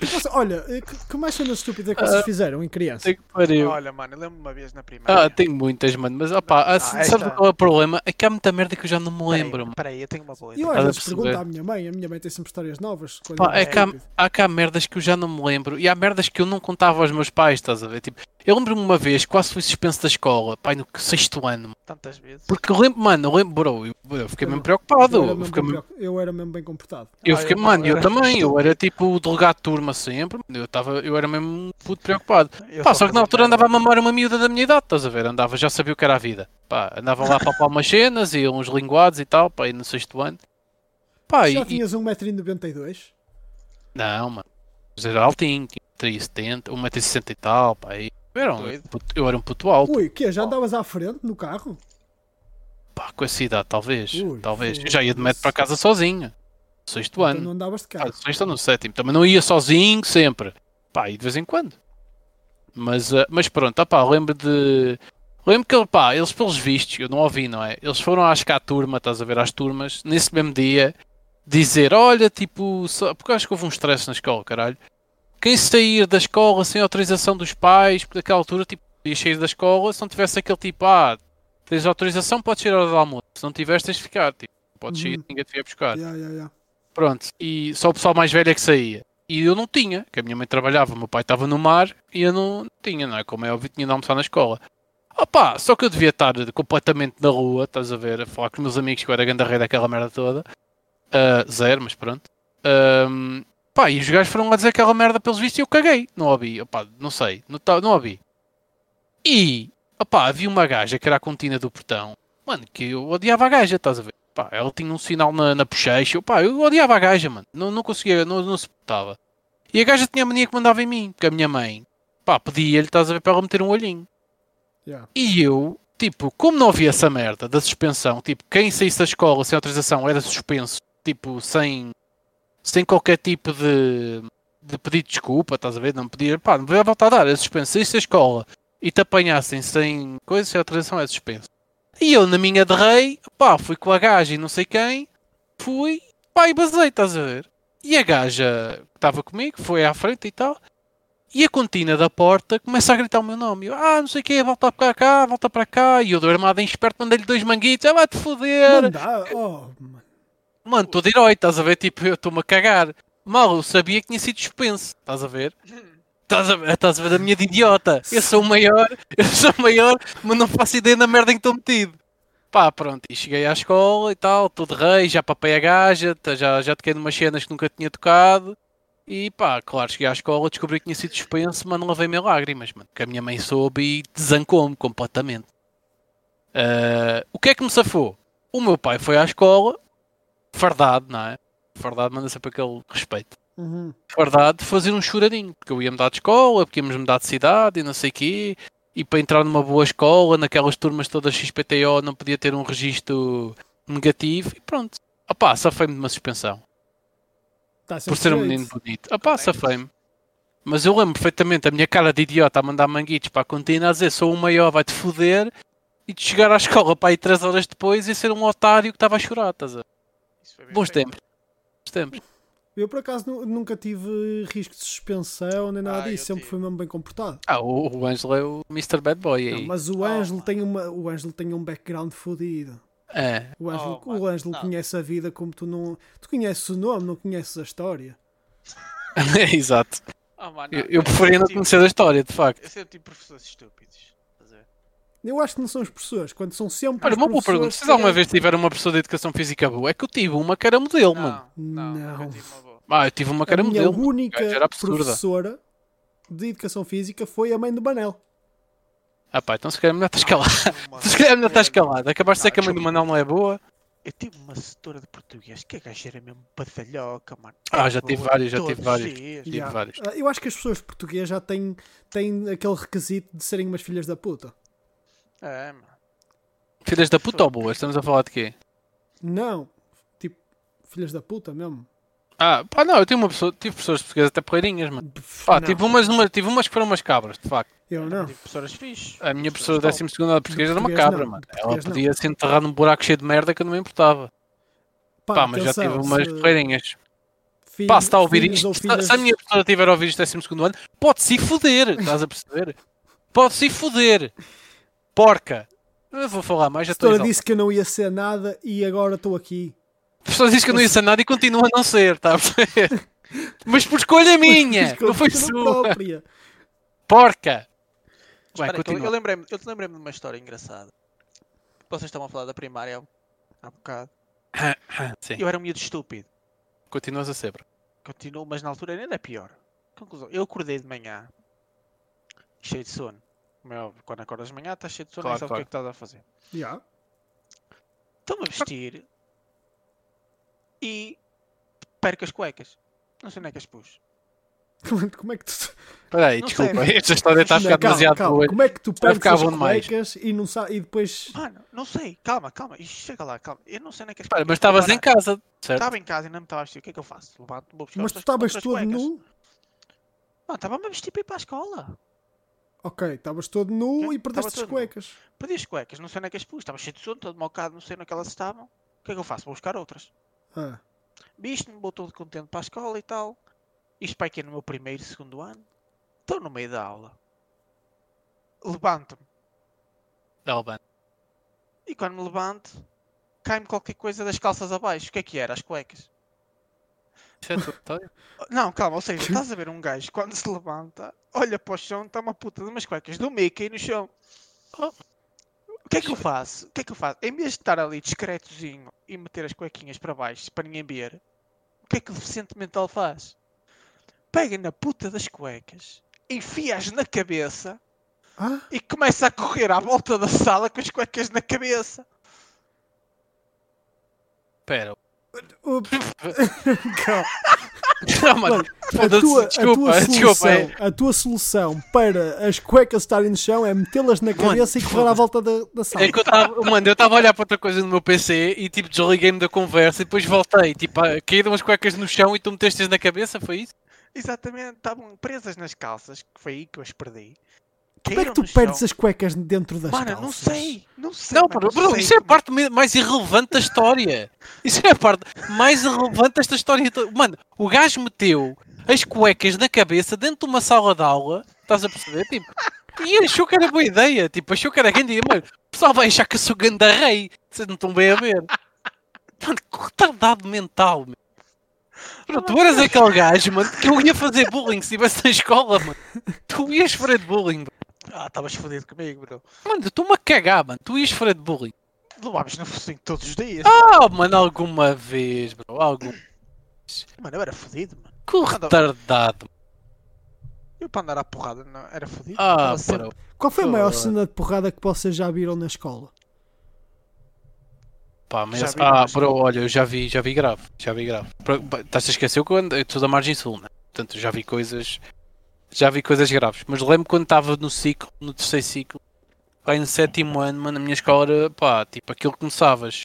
Você- olha, eh, que, que mais cenas estúpidas é que vocês Ah, fizeram em criança? que pariu. Olha, mano, eu lembro uma vez na primária. Ah, tenho muitas, mano. Mas opá, ah, Ah, sabes esta- qual é o problema? É que há muita merda que eu já não me lembro. Peraí, eu tenho uma boa E eu ideia. às vezes pergunto à minha mãe, a minha mãe tem sempre histórias novas. Pá, é que há, há cá merdas que eu já não me lembro. E há merdas que eu não contava aos meus pais, estás a ver? Tipo, eu lembro-me uma vez, quase fui suspenso da escola, pai, no sexto ano. Tantas vezes. Porque eu lembro, mano, eu lembro, bro, eu, eu fiquei Eu- mesmo eu, preocupado. era Eu mesmo fiquei, bem, mesmo- preocup- eu era mesmo bem comportado. eu Ah, fiquei- eu mano, eu era também, eu era tipo o delegado de turma sempre. Eu, tava, eu era mesmo um puto preocupado. Eu Pá, só que na altura andava a mamar uma miúda da minha idade, estás a ver? Andava, já sabia o que era a vida. Pá, andava lá a papar umas cenas e uns linguados e tal, pá, aí no sexto ano. Pá, e, Já e- tinhas 1,92m? Não, mano. Mas era altinho, tinha 3,70, 1,60m e tal, pá. E eu, era um puto, eu era um puto alto, Ui, que Já andavas à frente no carro? pá, com essa idade, talvez. Ui, talvez. Eu já ia de metro para casa sozinho. Sexto Então ano. não andavas de Ah, carro. sexto ou no sétimo. Também não ia sozinho sempre. Pá, e de vez em quando. Mas, ah, mas pronto, ah, pá, lembro de. Lembro que pá, eles pelos vistos, eu não ouvi, não é? Eles foram acho que à turma, estás a ver, às turmas, nesse mesmo dia, dizer: olha, tipo, só- porque acho que houve um stress na escola, caralho. Quem sair da escola sem autorização dos pais, porque naquela altura, tipo, ia sair da escola, se não tivesse aquele tipo, ah, tens autorização, podes ir ao hora do almoço. Se não tiveres, tens de ficar, tipo, podes sair, Uhum. ninguém te ia buscar. Ya, ya, ya. Pronto, e só o pessoal mais velho é que saía. E eu não tinha, que a minha mãe trabalhava, o meu pai estava no mar e eu não tinha, não é? Como é óbvio, tinha de almoçar na escola. Opa, só que eu devia estar completamente na rua, estás a ver, a falar com os meus amigos que eu era grande rei daquela merda toda. Ah, zero, mas pronto. Ahm, pá, e os gajos foram lá dizer aquela merda pelos vistos e eu caguei. Não ouvi, opá, não sei, não, tá- não ouvi. E, opá, havia uma gaja que era a contina do portão. Mano, que eu odiava a gaja, estás a ver? Pá, ela tinha um sinal na, na bochecha. Pá, eu odiava a gaja, mano. Não, não conseguia, não, não suportava. E a gaja tinha a mania que mandava em mim, porque a minha mãe, pá, pedia-lhe, estás a ver, para ela meter um olhinho. Ya. E eu, tipo, como não havia essa merda da suspensão, tipo, quem saísse da escola sem autorização era suspenso, tipo, sem, sem qualquer tipo de, de pedido de desculpa, estás a ver? Não podia, pá, não podia voltar a dar, era suspenso. Saísse da escola e te apanhassem sem coisa, sem autorização, é suspenso. E eu, na minha de rei, pá, fui com a gaja e não sei quem, fui, pá, e basei, estás a ver? E a gaja que estava comigo foi à frente e tal. E a contina da porta começa a gritar o meu nome. Eu, ah, não sei o quê, volta para cá, volta para cá. E eu dou armado em esperto, mandei-lhe dois manguitos. Ah, vai-te foder. Manda, oh, mano. Mano, estou de herói, estás a ver? Tipo, eu estou-me a cagar. Mal, eu sabia que tinha sido suspenso. Estás a ver? Estás a estás a ver da minha de idiota. Eu sou o maior, eu sou o maior, mas não faço ideia da merda em que estou metido. Pá, pronto, e cheguei à escola e tal, de rei, já papei a gaja, já, já toquei numas cenas que nunca tinha tocado. E pá, claro, cheguei à escola, descobri que tinha sido suspenso, mas não lavei-me lágrimas, mano. Que a minha mãe soube e desancou-me completamente. Ah, o que é que me safou? O meu pai foi à escola, fardado, não é? Fardado manda sempre aquele respeito. Uhum. Fardado fazer um choradinho, porque eu ia mudar de escola, porque íamos mudar de cidade e não sei o quê. E para entrar numa boa escola, naquelas turmas todas XPTO, não podia ter um registro negativo e pronto. Opá, safei-me de uma suspensão. Tá por ser um menino bonito. Ah pá, safei-me. Mas eu lembro perfeitamente a minha cara de idiota a mandar manguitos para a cantina a dizer sou o maior, vai-te foder. E de chegar à escola para ir 3 horas depois e ser um otário que estava a chorar, estás a Bons tempos. Bons tempos. Eu por acaso nu- nunca tive risco de suspensão nem nada Ah, disso, sempre tive. fui mesmo bem comportado. Ah, o, o Ângelo é o Mr. Bad Boy Não, aí. mas o Oh, Ângelo mano. tem uma, o Ângelo tem um background fodido. É. O Ângelo, Oh, o Ângelo não. conhece a vida como tu não. Tu conheces o nome, não conheces a história. Exato. Ah, mano, Eu, não, eu preferia não tive- conhecer a história, de facto. Eu sempre tive professores estúpidos. Eu acho que não são as pessoas, quando são sempre. Olha, uma boa pergunta. Vocês alguma vez tiveram uma pessoa de educação física boa? É que eu tive uma que era modelo, mano. Não, não, Ah, eu tive uma que A era minha modelo. única era professora de educação física foi a mãe do Manel. Ah pá, então se calhar melhor estás Não, calado. eu tive uma Se calhar melhor estás setora- calado. Acabaste de dizer Não, que a mãe do. Manel não é boa. Eu tive uma setora de português que a gaja era mesmo badalhoca, mano. Ah, É já tive vários, já tive vários. Ah, Eu acho que as pessoas de português já têm, têm aquele requisito de serem umas filhas da puta. É, mano. Filhas da puta ou boas? Estamos a falar de quê? Não, tipo, filhas da puta mesmo. Ah, pá, não, eu tive, uma pessoa, tive pessoas portuguesas até porreirinhas, mano. Pá, tive umas, uma, tive umas que foram umas cabras, de facto. Eu não. tive professoras fixe. A minha professora de top. 12 de português era uma cabra, não, mano. de Ela português não. podia se enterrar num buraco cheio de merda que eu não me importava. Pá, mas já atenção, tive umas se porreirinhas. filho- Pá, se está a ouvir filhos isto, ou se, filhas- se a minha professora tiver a ouvir isto 12 ano, pode-se foder, estás a perceber? Pode-se foder. Porca. Eu vou falar mais, A já estou professora exaltado. disse que eu não ia ser nada e agora estou aqui. A professora disse que eu não ia ser nada e continua a não ser, está a perceber? Mas por escolha minha, Por não foi escolha sua. própria. Porca. Vai, Espera, então, eu continua. lembrei-me eu lembrei de uma história engraçada. Vocês estavam a falar da primária há- bocado. Sim, Eu era um miúdo estúpido. continuas a ser, bro. Continuo, mas na altura ainda é pior. Conclusão, eu acordei de manhã cheio de sono. Óbvio, quando acordas de manhã estás cheio de sono Claro, e sabes o que é que estás a fazer. Já. Estou-me a vestir e perco as cuecas. Não sei onde é que as pus. Como, é que tu. Espera aí, Não desculpa, sei. esta história está a ficar calma, demasiado calma. boa. Como é que tu perdes as cuecas e, não sa... e depois. Mano, não sei. Calma, calma. Chega lá, calma. Eu não sei onde é que as cuecas mas estavas em casa, certo? Estava em casa e não me estava a vestir. O que é que eu faço? Levanto, vou buscar Mas tu estavas todo cuecas. nu? Não, estava-me a vestir para ir para a escola. Ok, estavas todo nu e perdeste as todo nu. cuecas. Perdi as cuecas, não sei onde é que as pus. Estava cheio de sono, todo mocado, não sei onde é que elas estavam. O que é que eu faço? Vou buscar outras. Ah, Visto-me, vou todo contente para a escola e tal. Isto para aqui é no meu primeiro, segundo ano. Estou no meio da aula. Levanto-me. Alban. E quando me levanto, cai-me qualquer coisa das calças abaixo. O que é que era? As cuecas. Isso é história? Não, calma, ou seja, estás a ver um gajo quando se levanta, olha para o chão, está uma puta de umas cuecas do Mickey no chão. Oh. O que é que eu faço? O que é que eu faço? Em vez de estar ali discretozinho e meter as cuequinhas para baixo para ninguém ver, o que é que o deficiente mental faz? Pega na puta das cuecas, enfia-as na cabeça ah? e começa a correr à volta da sala com as cuecas na cabeça. Espera. Calma. Não, mano. Mano, a tua, a desculpa, tua desculpa. solução, é- a tua solução para as cuecas estarem no chão é metê-las na Mano, cabeça e correr à volta da, da sala. É que eu estava, mano, eu estava a olhar para outra coisa no meu PC e tipo desliguei-me da conversa e depois voltei. Tipo, a- caíram as cuecas no chão e tu meteste na cabeça, foi isso? Exatamente, estavam presas nas calças, que foi aí que eu as perdi. Como é que tu perdes chão. as cuecas dentro das Mano, calças? não sei, não sei. Não, mano, bro, bro, sei isso é a parte mais irrelevante da história. Isso é a parte mais irrelevante desta história. toda. Mano, o gajo meteu as cuecas na cabeça dentro de uma sala de aula, estás a perceber? Tipo, e achou que era boa ideia. Tipo, achou que era grande ideia. Mano, o pessoal vai achar que eu sou ganda rei. Vocês não estão bem a ver. Mano, que retardado mental, meu. Bro, tu eras aquele gajo, mano, que eu ia fazer bullying se estivesse na escola, mano. Tu ias de bullying, bro. Ah, estavas fodido comigo, bro. Mano, estou-me a cagar, mano. Tu ias de bullying. Levámos no focinho todos os dias. Ah, mano, alguma vez, bro. Algum. Mano, eu era fodido, mano. Que retardado. Eu para andar à porrada não, era fodido. Ah, sempre- bro. Qual foi a maior Pô. cena de porrada que vocês já viram na escola? Pá, mas... Ah, bro, olha, eu já vi, já vi grave. Já vi grave. Estás a esquecer que eu ando- eu sou da margem sul, né? Portanto, já vi coisas. Já vi coisas graves. Mas lembro quando estava no ciclo, no terceiro ciclo, aí no sétimo ano, na minha escola pá, tipo, aquilo começavas.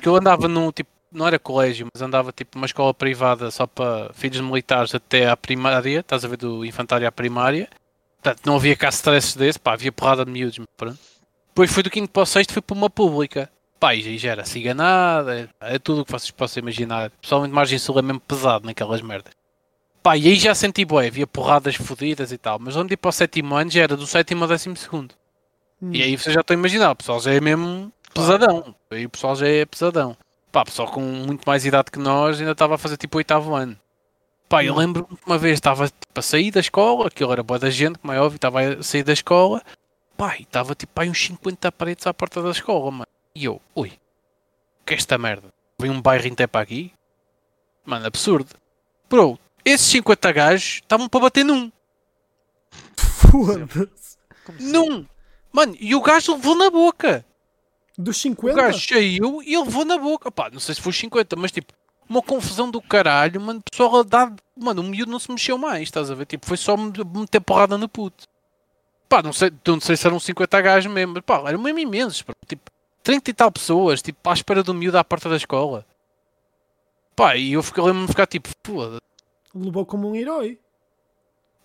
Que eu andava num, tipo, não era colégio, mas andava tipo numa escola privada só para filhos militares até à primária, estás a ver do infantário à primária. Portanto, não havia cá stresses desse, pá, havia porrada de miúdos, pronto. Depois foi do quinto para o sexto, foi para uma pública. Pá, e já era ciganada, é tudo o que vocês possam imaginar. Pessoalmente, margem sul é mesmo pesado naquelas merdas. Pá, e aí já senti boé, havia porradas fodidas e tal. Mas onde ir para o sétimo ano já era do sétimo ao décimo segundo. Hum. E aí você já está a imaginar, o pessoal já é mesmo pesadão. Aí o pessoal já é pesadão. Pá, o pessoal com muito mais idade que nós ainda estava a fazer tipo oitavo ano. Pá, eu Hum. lembro-me que uma vez estava tipo, a sair da escola, aquilo era boa da gente, como é óbvio, estava a sair da escola. Pá, e estava tipo aí uns 50 paredes à porta da escola, mano. E eu, ui, o que é esta merda? Vem um bairro inteiro para aqui? Mano, absurdo. Bro, esses 50 gajos estavam para bater num. Foda-se. Se- Num! Mano, e o gajo levou na boca. Dos O 50? gajo saiu e ele levou na boca. Pá, não sei se foi os 50, mas tipo, uma confusão do caralho, mano. O pessoal a dar. Mano, o miúdo não se mexeu mais, estás a ver? Tipo, foi só me- meter porrada no puto. Pá, não sei, não sei se eram 50 gajos mesmo. mas, Pá, eram mesmo imensos. pá. Tipo, 30 e tal pessoas, tipo, à espera do miúdo à porta da escola. Pá, e eu fiquei- lembro-me de ficar tipo, foda Levou como um herói.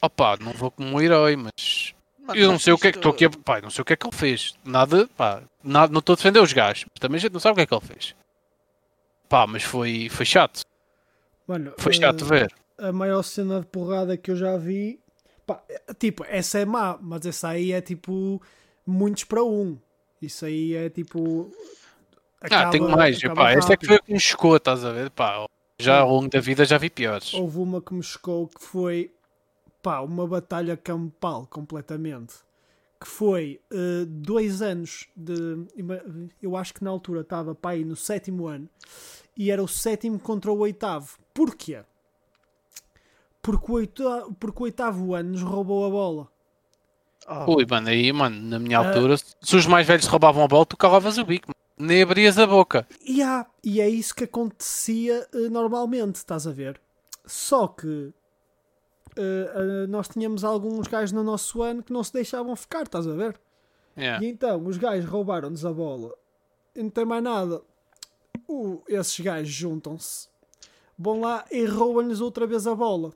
opá, não vou como um herói, mas. Mano, Eu não sei o que é que estou aqui a... pá, não sei o que é que ele fez. Nada, pá, nada, não estou a defender os gajos. Também a gente não sabe o que é que ele fez. Pá, mas foi, foi chato. Mano, Foi eh, chato ver. a maior cena de porrada que eu já vi. Pá, é- tipo, essa é má, mas essa aí é tipo muitos para um. Isso aí é tipo. ah, tenho mais. acaba Pá, esta é que foi que me chocou, estás a ver? Pá, já ao longo da vida já vi piores. Houve uma que me chocou que foi pá, uma batalha campal completamente. Que foi eh, dois anos de. Eu acho que na altura estava pá, aí no sétimo ano e era o sétimo contra o oitavo. Porquê? Porque o, oitavo, porque o oitavo ano nos roubou a bola. Oh, Ui, mano, aí, mano, na minha Ah. altura, se os mais velhos roubavam a bola, tu calavas o bico, mano. Nem abrias a boca. E, há, e é isso que acontecia eh, normalmente, estás a ver? Só que eh, eh, nós tínhamos alguns gajos no nosso ano que não se deixavam ficar, estás a ver? Yeah. E então os gajos roubaram-nos a bola. E não tem mais nada. O- esses gajos juntam-se, vão lá e roubam-lhes outra vez a bola.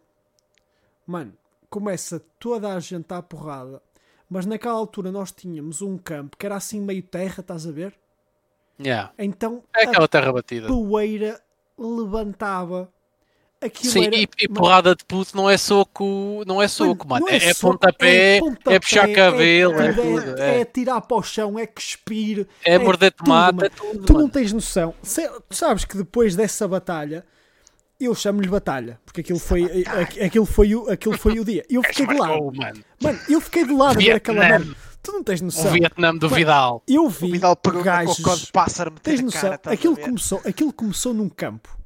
Mano, começa toda a gente à porrada. Mas naquela altura nós tínhamos um campo que era assim meio terra, estás a ver? Yeah. Então É a aquela terra batida. poeira levantava. Aquilo Sim, era, e, e Mano, porrada de puto não é soco, não é soco, mano. não É, é pontapé, é, pontapé, puxar cabelo, é, é, tudo. é, É, tirar para o chão, é cuspir. é morder tomate, mano. é tudo, Tu mano. não tens noção. Se- tu sabes que depois dessa batalha, eu chamo-lhe batalha, porque aquilo foi, aqu- aquilo foi, o, aquilo foi o dia. Eu fiquei de lado. Mano. Mano, eu fiquei de lado a ver aquela merda. Tu não tens O noção. Vietnã do Vidal. Eu o vi Vidal pegou gajos... cocó de pássaro, Tens noção? cara, aquilo, começou, aquilo começou num campo.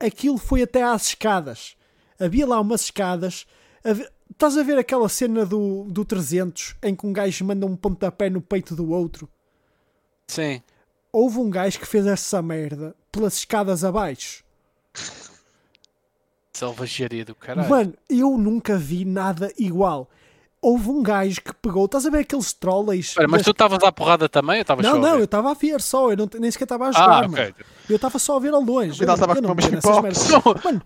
Aquilo foi até às escadas. Havia lá umas escadas. Havia- Estás a ver aquela cena do, do 300 em que um gajo manda um pontapé no peito do outro? Sim. Houve um gajo que fez essa merda pelas escadas abaixo. Selvageria do caralho. Mano, eu nunca vi nada igual. Houve um gajo que pegou. Estás a ver aqueles trolleys? Espera, mas tu estavas à porrada também estavas Não, não, eu estava a ver só. Eu não, nem sequer estava a jogar, Ah, mano. ok. Eu estava só a ver ao longe. O Vidal Eu estava a eu comer me umas pipocas.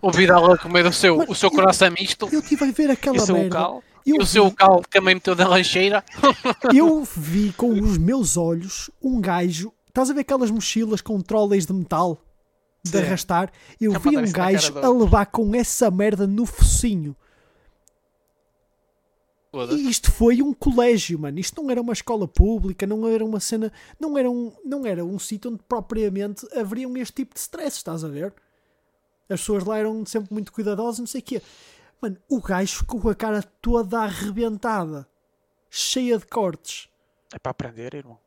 O Vidal a comer o seu, Mano, o seu eu- coração misto eu estive a ver e aquela o seu merda. cal. Eu E o seu vi- cal que também meteu na lancheira. Eu vi com os meus olhos um gajo. Estás a ver aquelas mochilas com trolleys de metal de Sim. arrastar? Eu A vi um gajo a levar com essa merda no focinho. E isto foi um colégio, mano. Isto não era uma escola pública, não era uma cena. Não era um, não era um sítio onde propriamente haveriam este tipo de stress, estás a ver? As pessoas lá eram sempre muito cuidadosas, não sei o quê. Mano, o gajo ficou com a cara toda arrebentada, cheia de cortes. É para aprender, irmão.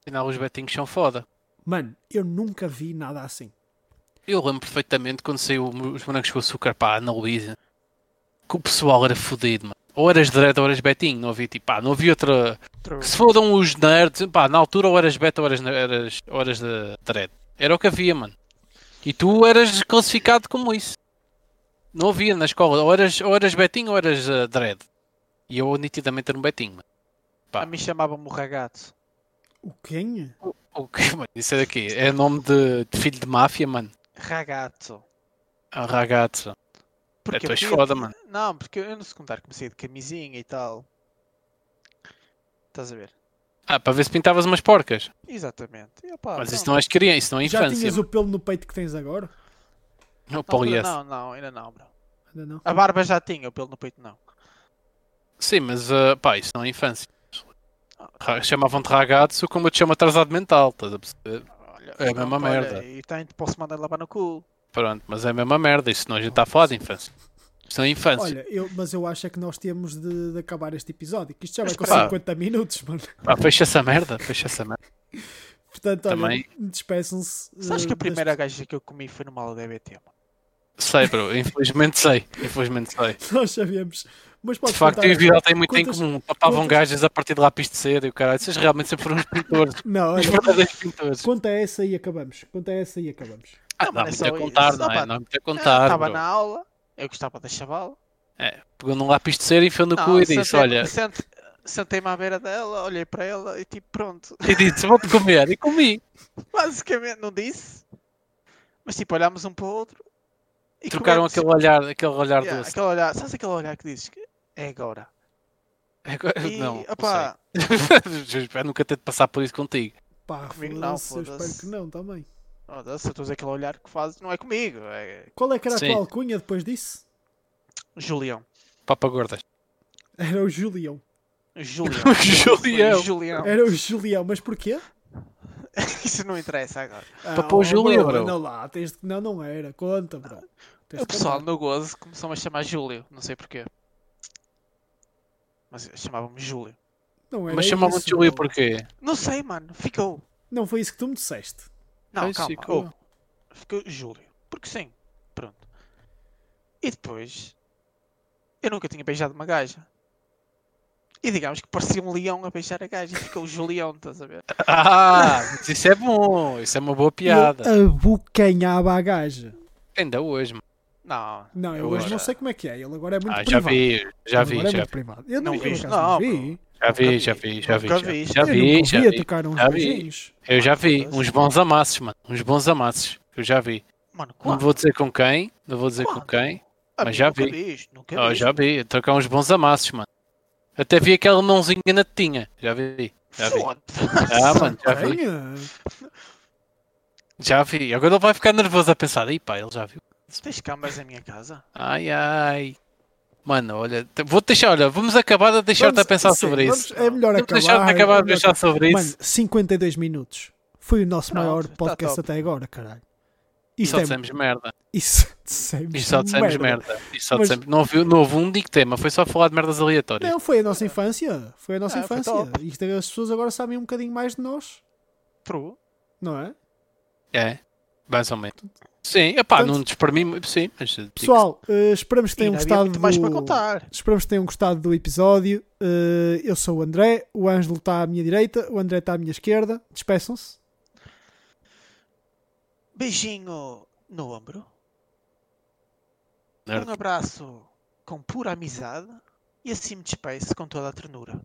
Afinal, os betinhos são foda. Mano, eu nunca vi nada assim. Eu lembro perfeitamente quando saiu os bonecos com açúcar para a Ana Luísa. Que o pessoal era fodido, mano. Ou eras dread ou eras betinho. Não havia tipo, pá, não havia outra. Se fodam os nerds, pá, na altura ou eras beta ou eras, eras, ou eras de dread. Era o que havia, mano. E tu eras classificado como isso. Não havia na escola. Ou eras, ou eras betinho ou eras uh, dread. E eu nitidamente era um betinho, mano. Pá. A mim chamavam-me o ragazzo. O quem? O que, mano? Isso é daqui. É nome de, de filho de máfia, mano. Ragazzo. A ragazzo. Porque tu és eu foda, mano. Não, porque eu no secundário comecei de camisinha e tal. Estás a ver? Ah, para ver se pintavas umas porcas. Exatamente. E, opá, Mas isso pronto. não és criança, isso não é Já infância. tinhas o pelo no peito que tens agora? O Na altura poliéster. Não, não, ainda não, bro. Ainda não? A barba já tinha, o pelo no peito não. Sim, mas uh, pá, isso não é infância. Ra- Chamavam-te ragazzo como eu te chamo atrasado mental, estás a perceber? Olha, É a mesma olha, merda. E tem, posso mandar lavar no cu. Pronto, mas é a mesma merda, isso não a gente está a falar de infância. Isso é infância. Olha, eu, mas eu acho é que nós temos de, de acabar este episódio, que isto já vai com pá. 50 minutos, mano. Pá, fecha essa merda, fecha essa merda. Portanto, olha, Também- despeçam-se. Sabes eh, que a das- primeira gaja que eu comi foi numa aula de EBT, mano? Sei, bro, infelizmente sei. Infelizmente sei. Nós sabemos. Mas De facto, contar- eu e o Vidal têm muito quantas- em comum. Papavam quantas- gajas a partir de lápis de cera e o caralho. Vocês realmente sempre foram uns pintores. Não, Os olha, verdadeiros pintores. conta essa e acabamos. Conta essa e acabamos. Ah, Não, não é muito a contar, não Opa, é? Não há muito a Eu contar. Estava na aula, eu gostava da chavala. É, pegou num lápis de cera, enfiou no Não, cu e disse: Olha, sente- Sentei-me à beira dela, olhei para ela e tipo, pronto. e disse: Vou-te comer. E comi. Basicamente, não disse. Mas tipo, olhámos um para o outro. E Trocaram comemos. aquele olhar, aquele olhar Yeah, doce. aquele olhar, sabes aquele olhar que dizes que é agora? Agora- E, não, não opá, sei. Eu espero nunca ter de passar por isso contigo. Pá, Comigo não, foda-se, eu espero que não também. Oh, se eu estou a dizer aquele olhar que fazes, não é comigo, é Qual é que era a Sim. tua alcunha depois disso? Julião. Papa gordas. Era o Julião. Julião. Julião. Julião. Era o Julião, mas porquê? Isso não interessa agora. Ah, pôr oh, Júlio, bro. Não lá, tens de- não, não era. Conta, bro. Tens O pessoal no gozo começou-me a chamar Júlio, não sei porquê. Mas chamavam-me Júlio. Não era Mas chamavam-te Júlio porquê? Não sei, mano, ficou. Não foi isso que tu me disseste. Não, Pois, calma. ficou. ouve. Ficou Júlio. Porque sim. Pronto. E depois, eu nunca tinha beijado uma gaja. E digamos que parecia um leão a beijar a gaja e ficou o Julião, estás a ver? Ah, mas isso é bom. Isso é uma boa piada. Ele abocanhava a gaja. Ainda hoje, mano. Não. Não, eu Agora- hoje não sei como é que é. Ele agora é muito Ah, já privado. vi, já Ele vi, é já muito vi. privado. Eu Não não, acaso, Não, vi. Já vi, já vi. vi, já vi. Já, vi, já vi a vi. tocar uns já vi. beijinhos. Eu já vi. Uns bons amassos, mano. Uns bons amassos. Eu já vi. Mano, Não vou dizer com quem, não vou dizer com quem. Mas já nunca vi. Oh, viste. já vi. Trocar uns bons amassos, mano. Até vi aquela mãozinha na tetinha. Já vi. Já vi. Foda-se. Ah, mano, já vi. Já vi. Agora ele vai ficar nervoso a pensar. Ih, pá, ele já viu. Tens câmaras em minha casa? Ai, ai. Mano, olha, vou deixar, olha, vamos acabar de deixar-te a pensar sim, sobre vamos- isso. É melhor Vamos acabar. deixar-te acabar é de pensar sobre Mano, isso. 52 minutos. Foi o nosso Pronto, maior tá podcast até agora, caralho. E Isto só é. dissemos merda. Isso dissemos. E só dissemos merda. merda. E só Mas- dissemos... não, houve, não houve um único tema, foi só falar de merdas aleatórias. Não, foi a nossa infância. Foi a nossa Ah, infância. top. Isto, as pessoas agora sabem um bocadinho mais de nós, True. não é? É, mais ou menos. Sim, epá, Portanto- não despermi, sim, mas digo- Pessoal, eh, esperamos que tenham gostado muito mais do... para contar. Esperamos que tenham gostado do episódio. Eh, eu sou o André, o Ângelo está à minha direita, o André está à minha esquerda. Despeçam-se. Beijinho no ombro. Nerd. Um abraço com pura amizade. E assim me despeço com toda a ternura.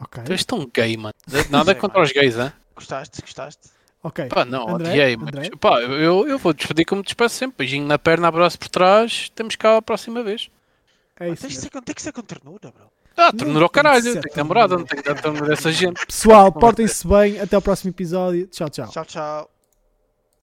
Ok. Tu és tão gay, mano. Nada contra os gays, hein? Gostaste? Gostaste? Ok. Pá, não, André? odiei, mas André? pá, eu, eu vou despedir como despeço sempre. Beijinho na perna, abraço por trás. Temos cá a próxima vez. É Ah, isso tens, que ser, com- tem que ser com ternura, bro. Ah, ternura ao tem que caralho. ser Tenho namorada, não tenho que dar ternura a essa gente. Pessoal, portem-se bem. Até ao próximo episódio. Tchau, tchau. Tchau, tchau.